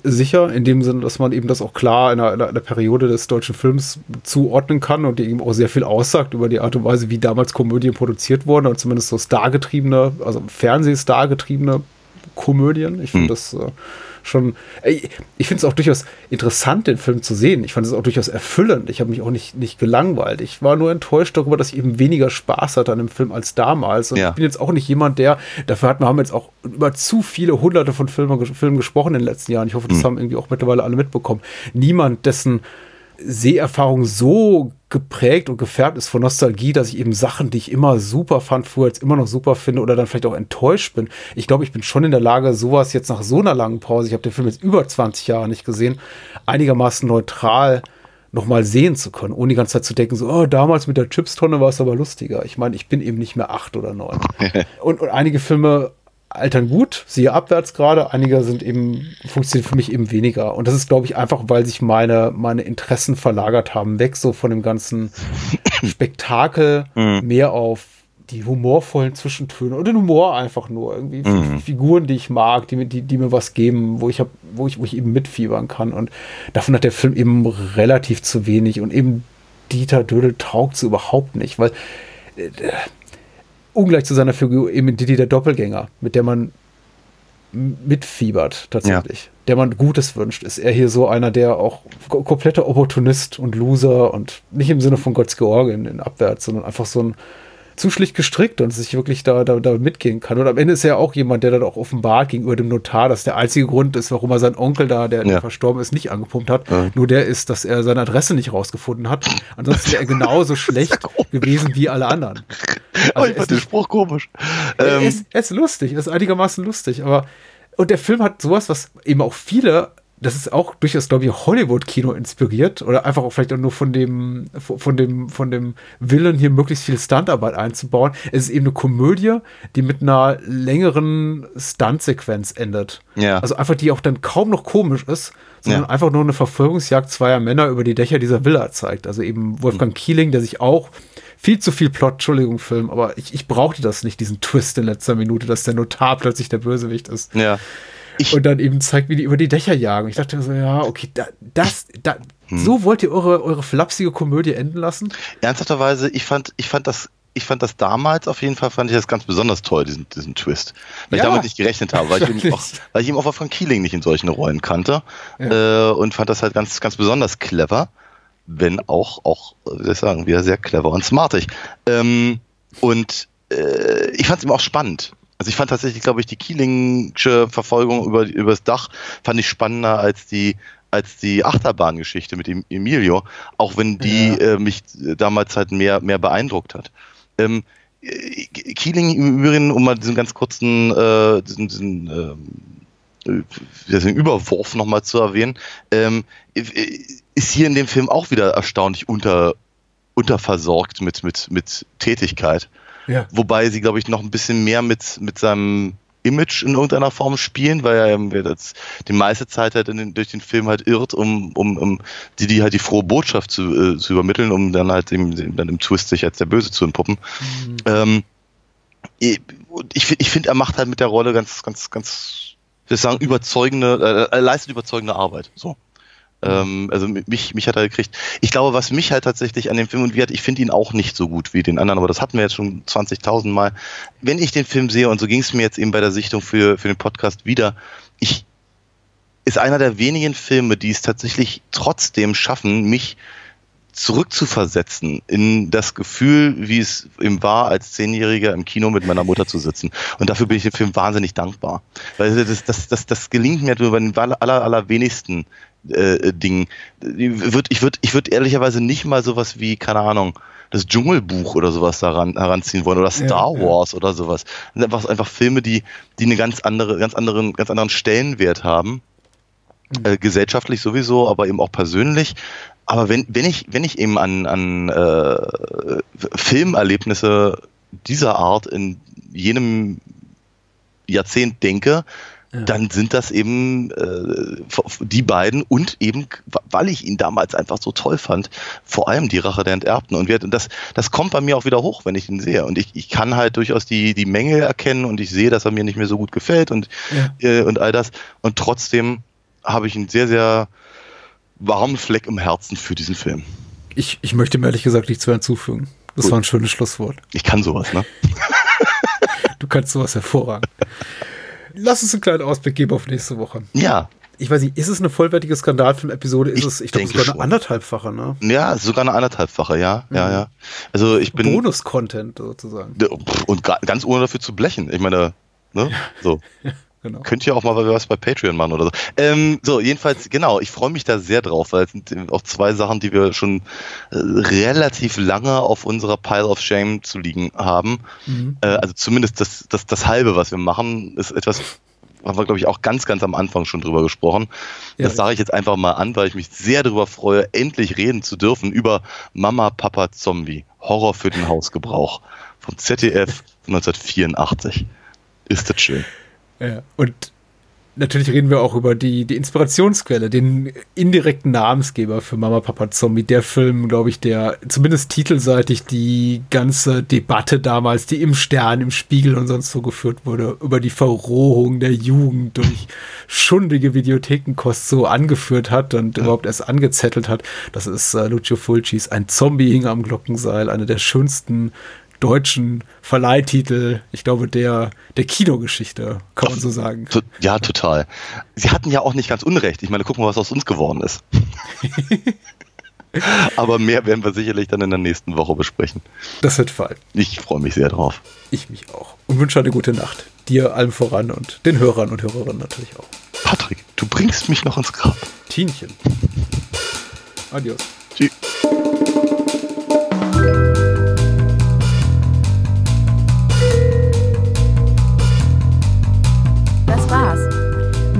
sicher, in dem Sinne, dass man eben das auch klar in einer, in einer, Periode des deutschen Films zuordnen kann und die eben auch sehr viel aussagt über die Art und Weise, wie damals Komödien produziert wurden und zumindest so stargetriebene, also Fernsehstargetriebene Komödien. Ich finde hm. das äh, schon, ich finde es auch durchaus interessant, den Film zu sehen. Ich fand es auch durchaus erfüllend. Ich habe mich auch nicht, nicht gelangweilt. Ich war nur enttäuscht darüber, dass ich eben weniger Spaß hatte an dem Film als damals. Und ja. ich bin jetzt auch nicht jemand, der, dafür hat, wir haben jetzt auch über zu viele hunderte von Filmen, Filmen gesprochen in den letzten Jahren. Ich hoffe, das mhm. haben irgendwie auch mittlerweile alle mitbekommen. Niemand, dessen Seherfahrung so geprägt und gefärbt ist von Nostalgie, dass ich eben Sachen, die ich immer super fand, früher jetzt immer noch super finde oder dann vielleicht auch enttäuscht bin. Ich glaube, ich bin schon in der Lage, sowas jetzt nach so einer langen Pause, ich habe den Film jetzt über 20 Jahre nicht gesehen, einigermaßen neutral nochmal sehen zu können, ohne die ganze Zeit zu denken, so, oh, damals mit der Chipstonne war es aber lustiger. Ich meine, ich bin eben nicht mehr acht oder neun. und, und einige Filme altern gut, siehe abwärts gerade. Einige sind eben, funktionieren für mich eben weniger. Und das ist, glaube ich, einfach, weil sich meine, meine Interessen verlagert haben. Weg so von dem ganzen Spektakel, mhm. mehr auf die humorvollen Zwischentöne und den Humor einfach nur. Irgendwie mhm. Figuren, die ich mag, die, die, die mir was geben, wo ich, hab, wo, ich, wo ich eben mitfiebern kann. Und davon hat der Film eben relativ zu wenig. Und eben Dieter Dödel taugt so überhaupt nicht, weil äh, ungleich zu seiner Figur eben Didi der Doppelgänger, mit der man mitfiebert tatsächlich, ja. der man Gutes wünscht. Ist er hier so einer, der auch kompletter Opportunist und Loser und nicht im Sinne von Gotts Georgien in Abwärts, sondern einfach so ein zu schlicht gestrickt und sich wirklich da, da, da mitgehen kann. Und am Ende ist er auch jemand, der dann auch offenbart gegenüber dem Notar, dass der einzige Grund ist, warum er seinen Onkel da, der, ja. verstorben ist, nicht angepumpt hat. Ja. Nur der ist, dass er seine Adresse nicht rausgefunden hat. Ansonsten wäre er genauso schlecht gewesen wie alle anderen. Also ich fand den Spruch komisch. Er, ähm. ist, er ist lustig, er ist einigermaßen lustig, aber und der Film hat sowas, was eben auch viele das ist auch durchaus, glaube ich, Hollywood-Kino inspiriert oder einfach auch vielleicht auch nur von dem, von dem, von dem Willen, hier möglichst viel Stuntarbeit einzubauen. Es ist eben eine Komödie, die mit einer längeren Stuntsequenz endet. Ja. Also einfach, die auch dann kaum noch komisch ist, sondern Ja. einfach nur eine Verfolgungsjagd zweier Männer über die Dächer dieser Villa zeigt. Also eben Wolfgang Kieling, der sich auch viel zu viel Plot, Entschuldigung, Film, aber ich, ich brauchte das nicht, diesen Twist in letzter Minute, dass der Notar plötzlich der Bösewicht ist. Ja. Ich, Und dann eben zeigt, wie die über die Dächer jagen. Ich dachte so, ja, okay, da, das, da, Hm. so wollt ihr eure, eure flapsige Komödie enden lassen? ernsthafterweise, ich fand, ich fand das, ich fand das damals auf jeden Fall, fand ich das ganz besonders toll, diesen, diesen Twist. Weil Ja. ich damit nicht gerechnet habe, weil ich, auch, weil ich eben auch Wolfgang Keeling nicht in solchen Rollen kannte äh, und fand das halt ganz, ganz besonders clever, wenn auch, auch, wie soll ich sagen, wieder sehr clever und smartig. Ähm, und äh, ich fand es eben auch spannend. Also ich fand tatsächlich, glaube ich, die Keelingsche Verfolgung über, über das Dach fand ich spannender als die als die Achterbahngeschichte mit Emilio, auch wenn die Ja. äh, mich damals halt mehr, mehr beeindruckt hat. Ähm, äh, Keeling im Übrigen, um mal diesen ganz kurzen äh, diesen, diesen, äh, diesen Überwurf nochmal zu erwähnen, ähm, äh, ist hier in dem Film auch wieder erstaunlich unter, unterversorgt mit, mit, mit Tätigkeit. Ja. Wobei sie, glaube ich, noch ein bisschen mehr mit, mit seinem Image in irgendeiner Form spielen, weil er ähm, das, die meiste Zeit halt den, durch den Film halt irrt, um, um, um die, die halt die frohe Botschaft zu, äh, zu übermitteln, um dann halt im, dann im Twist sich als der Böse zu entpuppen. Ähm, ich ich, ich finde, er macht halt mit der Rolle ganz, ganz, ganz, ich würde sagen, überzeugende, äh, er leistet überzeugende Arbeit. So. Ähm, also mich, mich hat er gekriegt. Ich glaube, was mich halt tatsächlich an dem Film und wie hat, ich finde ihn auch nicht so gut wie den anderen, aber das hatten wir jetzt schon 20.000 Mal. Wenn ich den Film sehe, und so ging es mir jetzt eben bei der Sichtung für, für den Podcast wieder, ich ist einer der wenigen Filme, die es tatsächlich trotzdem schaffen, mich zurückzuversetzen in das Gefühl, wie es ihm war, als Zehnjähriger im Kino mit meiner Mutter zu sitzen. Und dafür bin ich dem Film wahnsinnig dankbar. Weil das, das, das, das gelingt mir nur bei den aller, aller, allerwenigsten äh, Dingen. Ich würde ich würd, ich würd ehrlicherweise nicht mal sowas wie, keine Ahnung, das Dschungelbuch oder sowas daran heranziehen wollen oder Star ja. Wars oder sowas. Das sind einfach, einfach Filme, die, die eine ganz andere, ganz anderen, ganz anderen Stellenwert haben. Äh, gesellschaftlich sowieso, aber eben auch persönlich. Aber wenn, wenn ich, wenn ich eben an, an äh, Filmerlebnisse dieser Art in jenem Jahrzehnt denke, dann sind das eben äh, die beiden und eben, weil ich ihn damals einfach so toll fand, vor allem die Rache der Enterbten. Und wir, das, das kommt bei mir auch wieder hoch, wenn ich ihn sehe. Und ich, ich kann halt durchaus die, die Menge erkennen und ich sehe, dass er mir nicht mehr so gut gefällt und, äh, und all das. Und trotzdem habe ich einen sehr, sehr warmen Fleck im Herzen für diesen Film. Ich, ich möchte mir ehrlich gesagt nichts mehr hinzufügen. Das Gut. war ein schönes Schlusswort. Ich kann sowas, ne? Du kannst sowas hervorragend. Lass uns einen kleinen Ausblick geben auf nächste Woche. Ja, Ich weiß nicht, ist es eine vollwertige Skandalfilm-Episode? Ist Ich es, ich glaube, sogar eine schon. anderthalbfache, ne? ja, sogar eine anderthalbfache, ja, ja, ja. Also ich bin Bonus-Content sozusagen. und ga- ganz ohne dafür zu blechen. Ich meine, ne, so. Genau. Könnt ihr auch mal was bei Patreon machen oder so. Ähm, so, jedenfalls, genau, ich freue mich da sehr drauf, weil es sind auch zwei Sachen, die wir schon äh, relativ lange auf unserer Pile of Shame zu liegen haben. Äh, also zumindest das, das, das halbe, was wir machen, ist etwas, haben wir, glaube ich, auch ganz, ganz am Anfang schon drüber gesprochen. Ja, das sage ich jetzt einfach mal an, weil ich mich sehr darüber freue, endlich reden zu dürfen über Mama, Papa, Zombie. Horror für den Hausgebrauch. Vom ZDF 1984. Ist das schön. Ja. Und natürlich reden wir auch über die, die Inspirationsquelle, den indirekten Namensgeber für Mama Papa Zombie. Der Film, glaube ich, der zumindest titelseitig die ganze Debatte damals, die im Stern, im Spiegel und sonst so geführt wurde, über die Verrohung der Jugend durch schundige Videothekenkost so angeführt hat und überhaupt erst angezettelt hat. Das ist äh, Lucio Fulcis Ein Zombie hing am Glockenseil, eine der schönsten deutschen Verleihtitel, ich glaube, der, der Kinogeschichte, kann man so sagen. To ja, total. Sie hatten ja auch nicht ganz Unrecht. Ich meine, gucken wir, was aus uns geworden ist. Aber mehr werden wir sicherlich dann in der nächsten Woche besprechen. Das wird fallen. Ich freue mich sehr drauf. Ich mich auch. Und wünsche eine gute Nacht. Dir allem voran und den Hörern und Hörerinnen natürlich auch. Patrick, du bringst mich noch ins Grab. Tienchen. Adios. Tschüss.